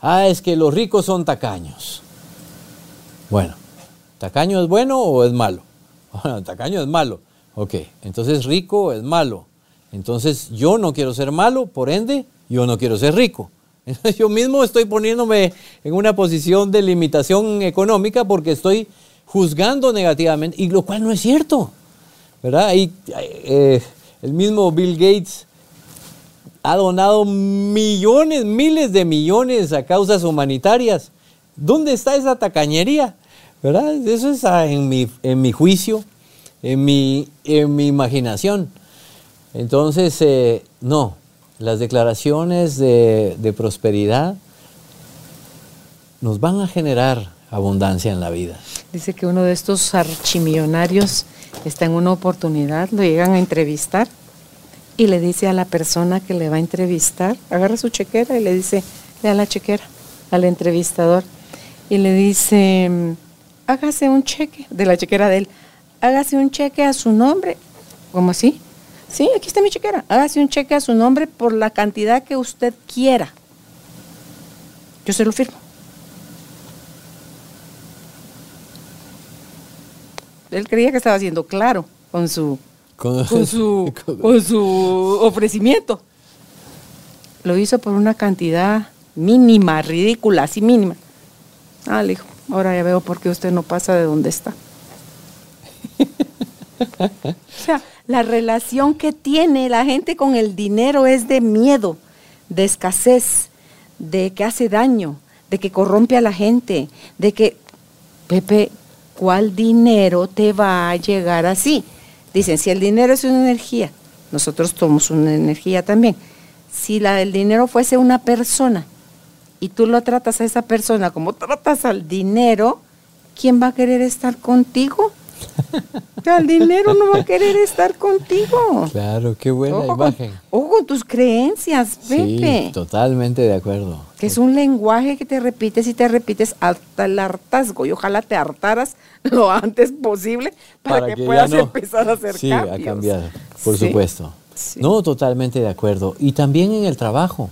Ah, es que los ricos son tacaños. Bueno, ¿tacaño es bueno o es malo? Bueno, tacaño es malo. Ok, entonces rico es malo. Entonces yo no quiero ser malo, por ende, yo no quiero ser rico. Yo mismo estoy poniéndome en una posición de limitación económica porque estoy juzgando negativamente, y lo cual no es cierto. ¿verdad? Eh, el mismo Bill Gates ha donado millones, miles de millones a causas humanitarias. ¿Dónde está esa tacañería? ¿Verdad? Eso es en mi, en mi juicio, en mi, en mi imaginación. Entonces, eh, no, las declaraciones de, de prosperidad nos van a generar abundancia en la vida. Dice que uno de estos archimillonarios está en una oportunidad, lo llegan a entrevistar y le dice a la persona que le va a entrevistar, agarra su chequera y le dice, le da la chequera al entrevistador y le dice, hágase un cheque de la chequera de él, hágase un cheque a su nombre, ¿cómo así? Sí, aquí está mi chequera. Hágase un cheque a su nombre por la cantidad que usted quiera. Yo se lo firmo. Él creía que estaba siendo claro con su, Con- con su, con su ofrecimiento. Lo hizo por una cantidad mínima, ridícula, así mínima. Ah, le dijo, ahora ya veo por qué usted no pasa de donde está. la relación que tiene la gente con el dinero es de miedo, de escasez, de que hace daño, de que corrompe a la gente, de que, Pepe, ¿cuál dinero te va a llegar así? Dicen, si el dinero es una energía, nosotros somos una energía también. Si la, el dinero fuese una persona y tú lo tratas a esa persona como tratas al dinero, ¿quién va a querer estar contigo? El dinero no va a querer estar contigo. Claro, qué buena Ojo con, imagen. ojo con tus creencias, Pepe. Sí, totalmente de acuerdo. que es un lenguaje que te repites y te repites hasta el hartazgo. Y ojalá te hartaras lo antes posible para, que, ya puedas no- empezar a hacer sí, cambios. a cambiar, por Sí. supuesto. Sí. No, totalmente de acuerdo. Y también en el trabajo.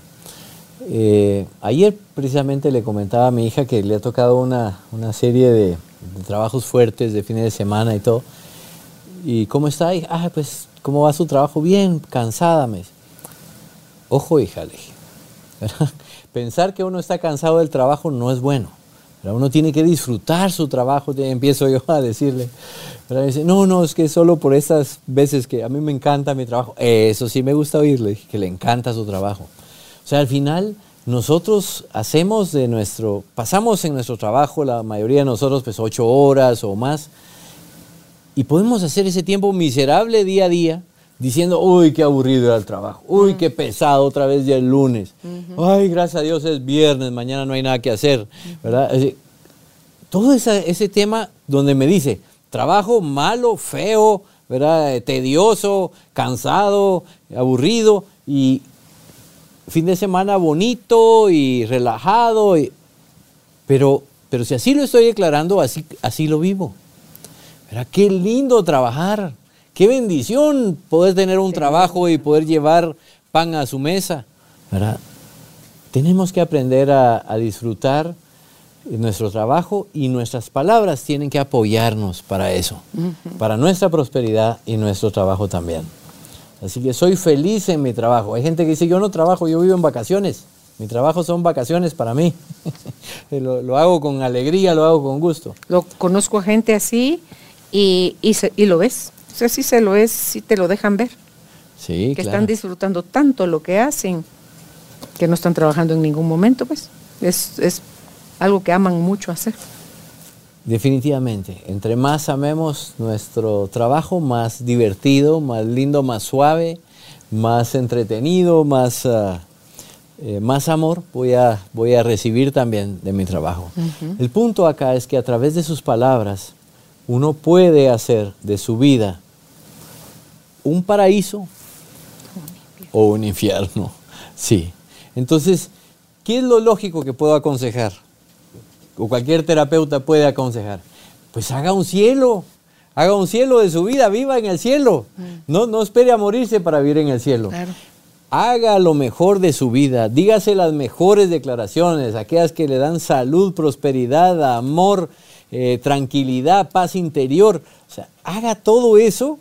Eh, ayer precisamente le comentaba a mi hija que le ha tocado una, una serie de, trabajos fuertes de fines de semana y todo. ¿Y cómo está? hija? Ah, pues, ¿cómo va su trabajo? Bien, cansada, me dice. Ojo, hija, le dije. Pensar que uno está cansado del trabajo no es bueno. ¿verdad? Uno tiene que disfrutar su trabajo, empiezo yo a decirle. ¿verdad? Dice, no, no, es que solo por estas veces que a mí me encanta mi trabajo. Eso sí me gusta oírle, que le encanta su trabajo. O sea, al final nosotros hacemos de nuestro, pasamos en nuestro trabajo, la mayoría de nosotros, pues ocho horas o más, y podemos hacer ese tiempo miserable día a día diciendo, uy, qué aburrido era el trabajo, uy, qué pesado otra vez ya el lunes, ay, gracias a Dios es viernes, mañana no hay nada que hacer, ¿verdad? Todo esa- ese tema donde me dice, trabajo malo, feo, ¿verdad? Tedioso, cansado, aburrido, y fin de semana bonito y relajado, y- pero, pero si así lo estoy declarando, así, así lo vivo. ¿Verdad? Qué lindo trabajar. Qué bendición poder tener un trabajo y poder llevar pan a su mesa. ¿verdad? Tenemos que aprender a, a disfrutar nuestro trabajo y nuestras palabras tienen que apoyarnos para eso, para nuestra prosperidad y nuestro trabajo también. Así que soy feliz en mi trabajo. Hay gente que dice, yo no trabajo, yo vivo en vacaciones. Mi trabajo son vacaciones para mí. lo, lo hago con alegría, lo hago con gusto. Lo conozco a gente así y, y, se- y lo ves. O sea, sí se lo es, sí te lo dejan ver. Sí, que claro. están disfrutando tanto lo que hacen que no están trabajando en ningún momento, pues. Es, es algo que aman mucho hacer. Definitivamente, entre más amemos nuestro trabajo, más divertido, más lindo, más suave, más entretenido, más, ah, eh, más amor voy a, voy a recibir también de mi trabajo. El punto acá es que a través de sus palabras uno puede hacer de su vida un paraíso o un infierno. Sí. Entonces, ¿qué es lo lógico que puedo aconsejar? O cualquier terapeuta puede aconsejar, pues haga un cielo, haga un cielo de su vida, viva en el cielo. No, no espere a morirse para vivir en el cielo. Claro. Haga lo mejor de su vida, dígase las mejores declaraciones, aquellas que le dan salud, prosperidad, amor, eh, tranquilidad, paz interior. O sea, haga todo eso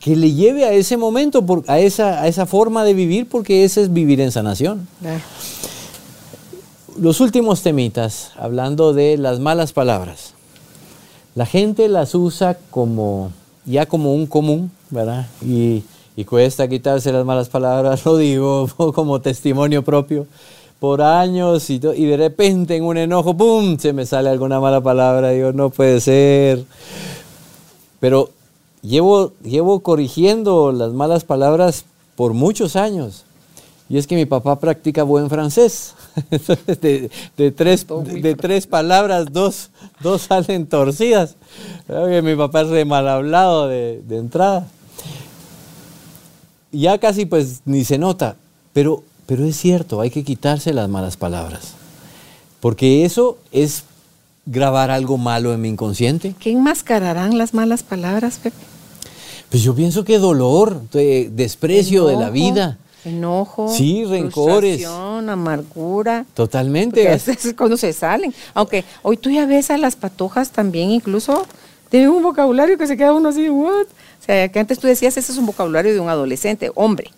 que le lleve a ese momento, a, esa, a esa forma de vivir, porque ese es vivir en sanación. Claro. Los últimos temitas, hablando de las malas palabras. La gente las usa como ya como un común, ¿verdad? Y, cuesta quitarse las malas palabras, lo digo como testimonio propio. Por años y, y de repente en un enojo, ¡pum!, se me sale alguna mala palabra. Digo, no puede ser. Pero llevo, llevo corrigiendo las malas palabras por muchos años. Y es que mi papá practica buen francés. De, de tres, de tres palabras, dos, dos salen torcidas. Oye, mi papá es re mal hablado de, de entrada. Ya casi pues ni se nota, pero, pero es cierto, hay que quitarse las malas palabras. Porque eso es grabar algo malo en mi inconsciente. ¿Qué enmascararán las malas palabras, Pepe? Pues yo pienso que dolor, de- desprecio de la vida. Enojo. Sí, rencores. amargura. Totalmente. Es cuando se salen. Aunque hoy tú ya ves a las patojas también, incluso tienen un vocabulario que se queda uno así, ¿what? O sea, que antes tú decías, ese es un vocabulario de un adolescente, hombre.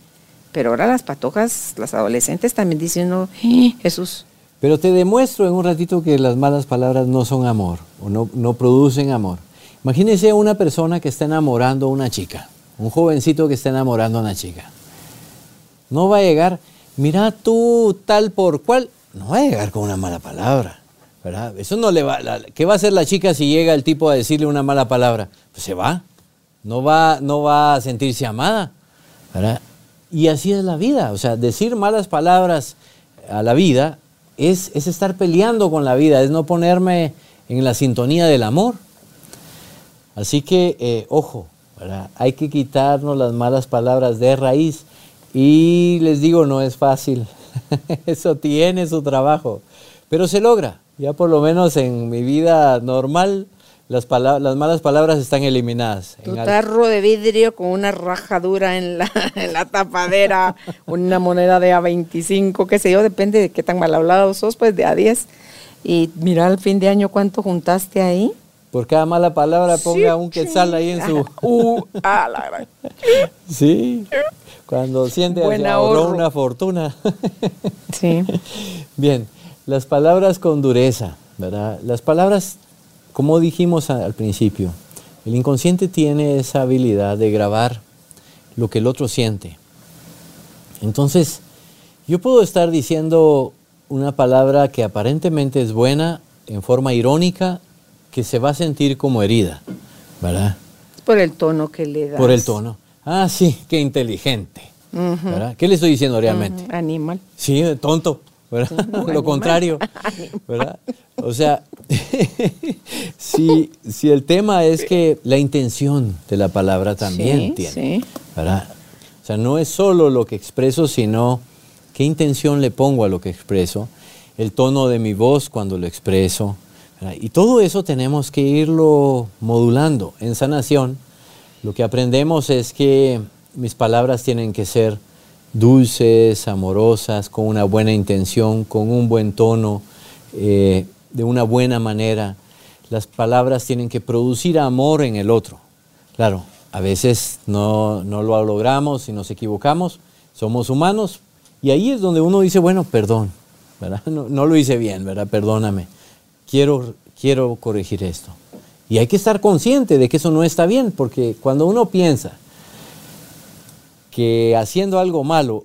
Pero ahora las patojas, las adolescentes también dicen, no, "Eh, Jesús. Pero te demuestro en un ratito que las malas palabras no son amor o no, no producen amor. Imagínese una persona que está enamorando a una chica, un jovencito que está enamorando a una chica. No va a llegar, mira tú tal por cual, no va a llegar con una mala palabra, ¿verdad? Eso no le va, ¿qué va a hacer la chica si llega el tipo a decirle una mala palabra? Pues se va, no va, no va a sentirse amada. Y así es la vida, o sea, decir malas palabras a la vida es, es estar peleando con la vida, es no ponerme en la sintonía del amor. Así que, eh, ojo, hay que quitarnos las malas palabras de raíz. Y les digo, no es fácil. Eso tiene su trabajo. Pero se logra. Ya por lo menos en mi vida normal, las, las malas palabras están eliminadas. Tu tarro de vidrio con una rajadura en la, en la tapadera, una moneda de A25, qué sé yo, depende de qué tan mal hablado sos, pues de A10. Y mira al fin de año cuánto juntaste ahí. Por cada mala palabra ponga un quetzal ahí en su... Uh, ah, la gran- Sí, cuando siente que ahorró una fortuna. Sí. Bien, las palabras con dureza, ¿verdad? Las palabras, como dijimos al principio, el inconsciente tiene esa habilidad de grabar lo que el otro siente. Entonces, yo puedo estar diciendo una palabra que aparentemente es buena en forma irónica, que se va a sentir como herida, ¿verdad? Por el tono que le das. Por el tono. Ah, sí, qué inteligente. ¿verdad? ¿Qué le estoy diciendo realmente? Ujú, Animal. Sí, tonto, ¿verdad? Lo contrario, ¿verdad? O sea, si, si el tema es que la intención de la palabra también Sí, tiene, sí. ¿verdad? O sea, no es solo lo que expreso, sino qué intención le pongo a lo que expreso, el tono de mi voz cuando lo expreso. Y todo eso tenemos que irlo modulando. En sanación, lo que aprendemos es que mis palabras tienen que ser dulces, amorosas, con una buena intención, con un buen tono, eh, de una buena manera. Las palabras tienen que producir amor en el otro. Claro, a veces no, no lo logramos y nos equivocamos, somos humanos, y ahí es donde uno dice, bueno, perdón, no lo hice bien, ¿verdad? Perdóname, quiero, quiero corregir esto. Y hay que estar consciente de que eso no está bien, porque cuando uno piensa que haciendo algo malo,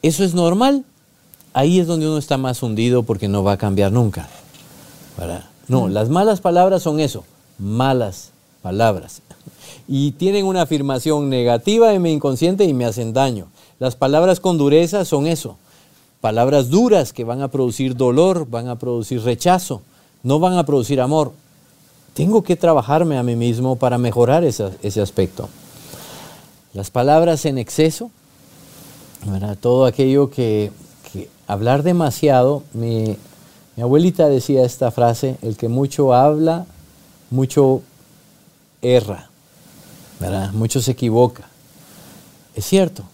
eso es normal, ahí es donde uno está más hundido porque no va a cambiar nunca. ¿verdad? No, las malas palabras son eso, malas palabras. Y tienen una afirmación negativa en mi inconsciente y me hacen daño. Las palabras con dureza son eso, palabras duras que van a producir dolor, van a producir rechazo, no van a producir amor. Tengo que trabajarme a mí mismo para mejorar ese aspecto. Las palabras en exceso, ¿verdad? todo aquello que, hablar demasiado, mi, abuelita decía esta frase, el que mucho habla, mucho erra, ¿verdad? mucho se equivoca. Es cierto.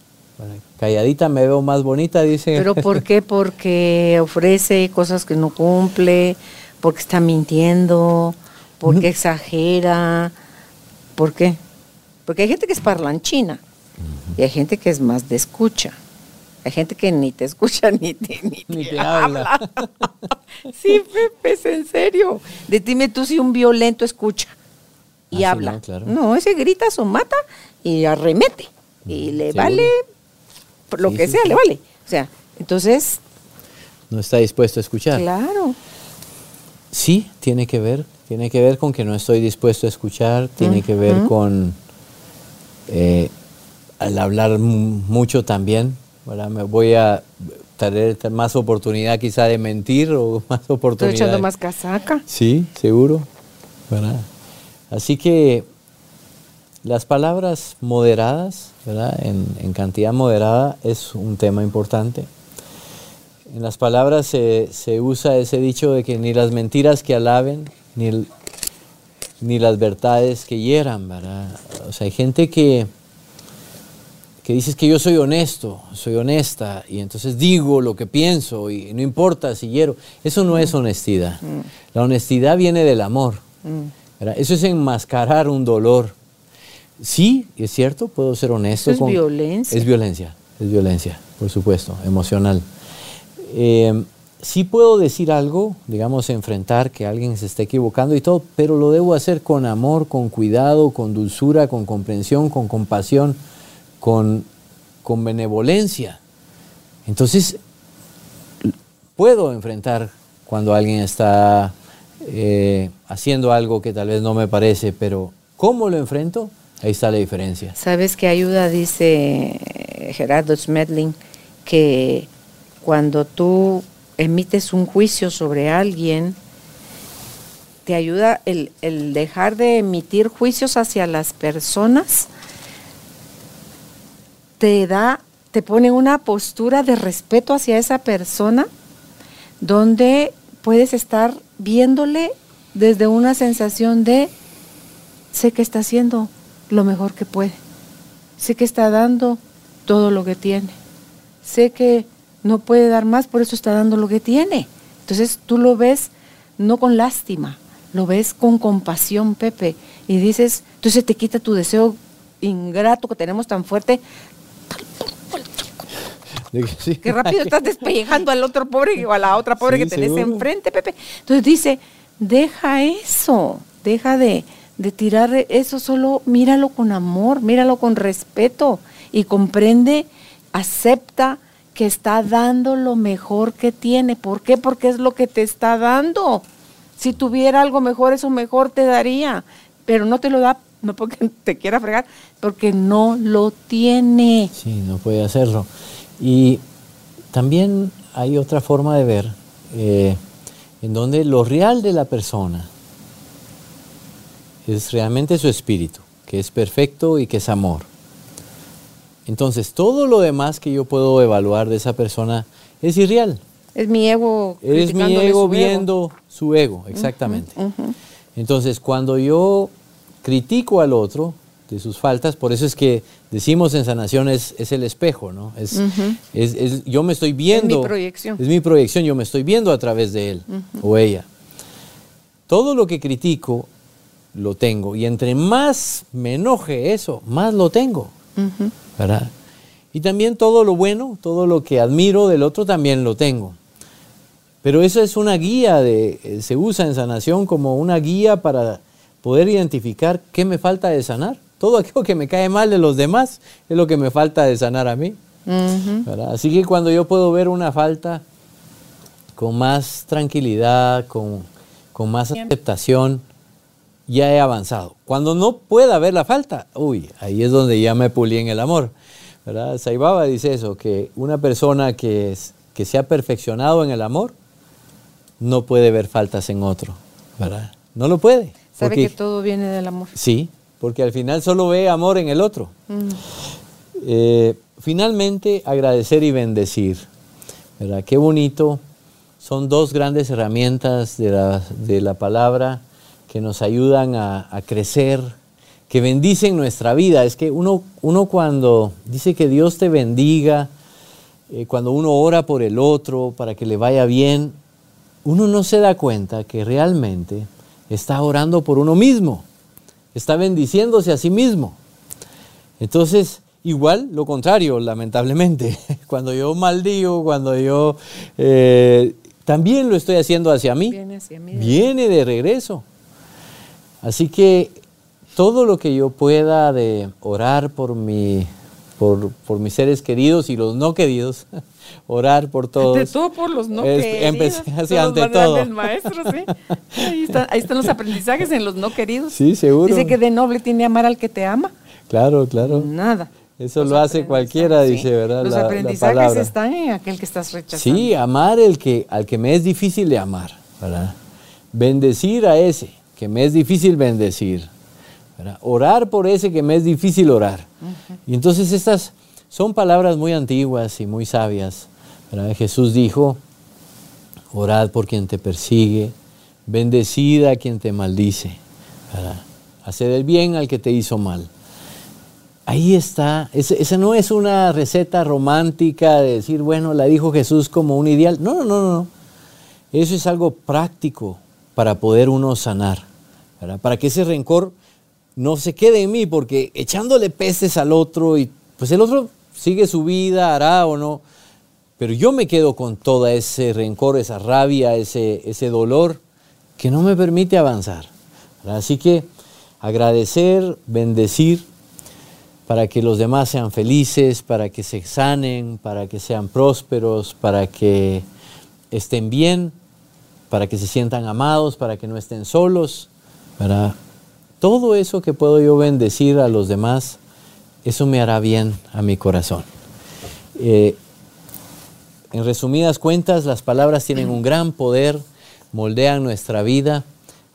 Calladita me veo más bonita, dice. ¿Pero por qué? Porque ofrece cosas que no cumple, porque está mintiendo, porque exagera. ¿Por qué? Porque hay gente que es parlanchina y hay gente que es más de escucha. Hay gente que ni te escucha ni te, ni Ni te habla. habla. sí, Pepe, es en serio. De dime tú si un violento escucha y Ah, sí, habla. no, claro. no, ese grita o mata y arremete. Y le vale por lo Sí, que sí, sea, sí. le vale. O sea, entonces, no está dispuesto a escuchar. claro. Sí, tiene que ver, tiene que ver con que no estoy dispuesto a escuchar, tiene que ver con eh, al hablar mu- mucho también, ¿verdad? Me voy a tener más oportunidad quizá de mentir o más Estoy oportunidad. echando de- más casaca. Sí, seguro, ¿verdad? Así que las palabras moderadas, ¿verdad? En, en cantidad moderada es un tema importante. En las palabras se, se usa ese dicho de que ni las mentiras que alaben, ni el- ni las verdades que hieran, ¿verdad? O sea, hay gente que, que dice que yo soy honesto, soy honesta, y entonces digo lo que pienso y no importa si hiero. Eso no es honestidad. La honestidad viene del amor. ¿verdad? Eso es enmascarar un dolor. Sí, es cierto, puedo ser honesto. Eso es violencia. Es violencia, es violencia, por supuesto, emocional. Eh, sí puedo decir algo, digamos, enfrentar que alguien se esté equivocando y todo, pero lo debo hacer con amor, con cuidado, con dulzura, con comprensión, con compasión, con, con benevolencia. Entonces, puedo enfrentar cuando alguien está eh, haciendo algo que tal vez no me parece, pero ¿cómo lo enfrento? Ahí está la diferencia. ¿Sabes qué ayuda? Dice Gerardo Smedling, que cuando tú emites un juicio sobre alguien, te ayuda el, el, dejar de emitir juicios hacia las personas, te da, te pone una postura de respeto hacia esa persona, donde puedes estar viéndole desde una sensación de sé que está haciendo lo mejor que puede, sé que está dando todo lo que tiene, sé que no puede dar más, por eso está dando lo que tiene. Entonces tú lo ves no con lástima, lo ves con compasión, Pepe, y dices, entonces te quita tu deseo ingrato que tenemos tan fuerte. Sí. Que rápido estás despellejando al otro pobre o a la otra pobre sí, que tenés seguro. enfrente, Pepe. Entonces dice, deja eso, deja de, de tirar eso, solo míralo con amor, míralo con respeto y comprende, acepta que está dando lo mejor que tiene. ¿Por qué? Porque es lo que te está dando. Si tuviera algo mejor, eso mejor te daría. Pero no te lo da, no porque te quiera fregar, porque no lo tiene. Sí, no puede hacerlo. Y también hay otra forma de ver, eh, en donde lo real de la persona es realmente su espíritu, que es perfecto y que es amor. Entonces, todo lo demás que yo puedo evaluar de esa persona es irreal. Es mi ego. Es mi ego su viendo ego. su ego, exactamente. Uh -huh, uh -huh. Entonces, cuando yo critico al otro de sus faltas, por eso es que decimos en sanación es, es el espejo, ¿no? Es, uh -huh. es, es, yo me estoy viendo. Es mi proyección. Es mi proyección, yo me estoy viendo a través de él o ella. Todo lo que critico lo tengo y entre más me enoje eso, más lo tengo. ¿verdad? Y también todo lo bueno, todo lo que admiro del otro también lo tengo. Pero eso es una guía, de, eh, se usa en sanación como una guía para poder identificar qué me falta de sanar. Todo aquello que me cae mal de los demás es lo que me falta de sanar a mí. Uh -huh. Así que cuando yo puedo ver una falta con más tranquilidad, con, con más aceptación, ya he avanzado. Cuando no pueda ver la falta, uy, ahí es donde ya me pulí en el amor. ¿verdad? Saibaba dice eso, que una persona que, es, que se ha perfeccionado en el amor no puede ver faltas en otro. ¿verdad? No lo puede. Sabe porque, que todo viene del amor. Sí, porque al final solo ve amor en el otro. Mm. Eh, finalmente, agradecer y bendecir. ¿verdad? Qué bonito. Son dos grandes herramientas de la, de la palabra que nos ayudan a, a, crecer, que bendicen nuestra vida. Es que uno, uno cuando dice que Dios te bendiga, eh, cuando uno ora por el otro para que le vaya bien, uno no se da cuenta que realmente está orando por uno mismo, está bendiciéndose a sí mismo. Entonces, igual lo contrario, lamentablemente, cuando yo maldigo, cuando yo eh, también lo estoy haciendo hacia mí, viene, hacia mí, viene de regreso. Así que todo lo que yo pueda de orar por, mi, por, por mis seres queridos y los no queridos, orar por todos. Ante todo por los no es, queridos. Empecé así ante todo. Maestro, ¿sí? ahí, están, ahí están los aprendizajes en los no queridos. Sí, seguro. Dice que de noble tiene amar al que te ama. Claro, claro. Nada. Eso los lo hace cualquiera, sí. dice, ¿verdad? Los la, aprendizajes la están en aquel que estás rechazando. Sí, amar el que, al que me es difícil de amar, ¿verdad? Bendecir a ese que me es difícil bendecir. ¿verdad? Orar por ese que me es difícil orar. Uh -huh. Y entonces estas son palabras muy antiguas y muy sabias. ¿verdad? Jesús dijo, orad por quien te persigue, bendecida a quien te maldice. Hacer el bien al que te hizo mal. Ahí está, esa no es una receta romántica de decir, bueno, la dijo Jesús como un ideal. No, no, no, no. Eso es algo práctico para poder uno sanar, para que ese rencor no se quede en mí, porque echándole pestes al otro y pues el otro sigue su vida, hará o no, pero yo me quedo con todo ese rencor, esa rabia, ese, ese dolor que no me permite avanzar. Así que agradecer, bendecir, para que los demás sean felices, para que se sanen, para que sean prósperos, para que estén bien, para que se sientan amados, para que no estén solos. Para todo eso que puedo yo bendecir a los demás, eso me hará bien a mi corazón. Eh, en resumidas cuentas, las palabras tienen un gran poder, moldean nuestra vida.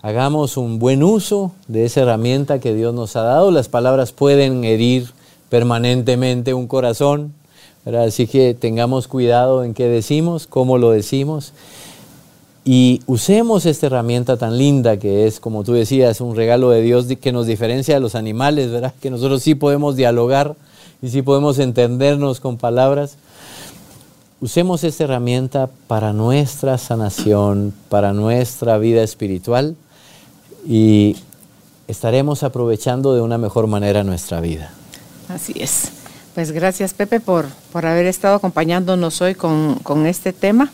Hagamos un buen uso de esa herramienta que Dios nos ha dado. Las palabras pueden herir permanentemente un corazón, así que tengamos cuidado en qué decimos, cómo lo decimos. Y usemos esta herramienta tan linda que es, como tú decías, un regalo de Dios que nos diferencia de los animales, ¿verdad? Que nosotros sí podemos dialogar y sí podemos entendernos con palabras. Usemos esta herramienta para nuestra sanación, para nuestra vida espiritual y estaremos aprovechando de una mejor manera nuestra vida. Así es. Pues gracias Pepe por, por haber estado acompañándonos hoy con, con este tema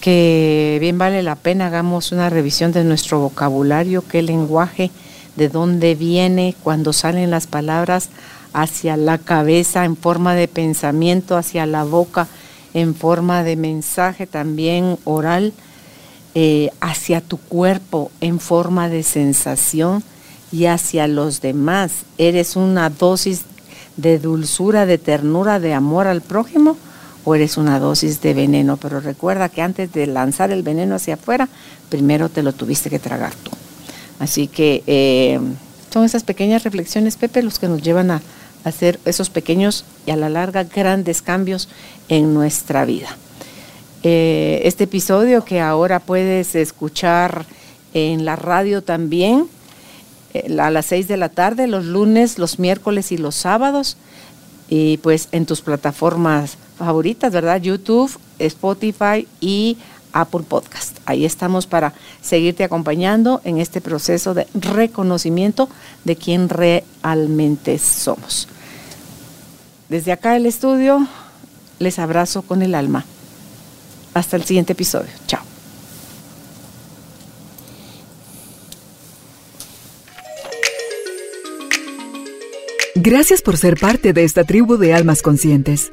que bien vale la pena hagamos una revisión de nuestro vocabulario, qué lenguaje, de dónde viene, cuando salen las palabras hacia la cabeza en forma de pensamiento, hacia la boca en forma de mensaje también oral, eh, hacia tu cuerpo en forma de sensación y hacia los demás. ¿Eres una dosis de dulzura, de ternura, de amor al prójimo? Eres una dosis de veneno. Pero recuerda que antes de lanzar el veneno hacia afuera, primero te lo tuviste que tragar tú. Así que eh, son esas pequeñas reflexiones, Pepe, los que nos llevan a hacer esos pequeños y a la larga grandes cambios en nuestra vida. Eh, este episodio que ahora puedes escuchar en la radio también, eh, a las seis de la tarde, los lunes, los miércoles y los sábados, y pues en tus plataformas favoritas, ¿verdad? YouTube, Spotify y Apple Podcast. Ahí estamos para seguirte acompañando en este proceso de reconocimiento de quién realmente somos. Desde acá el estudio, les abrazo con el alma. Hasta el siguiente episodio. Chao. Gracias por ser parte de esta tribu de almas conscientes.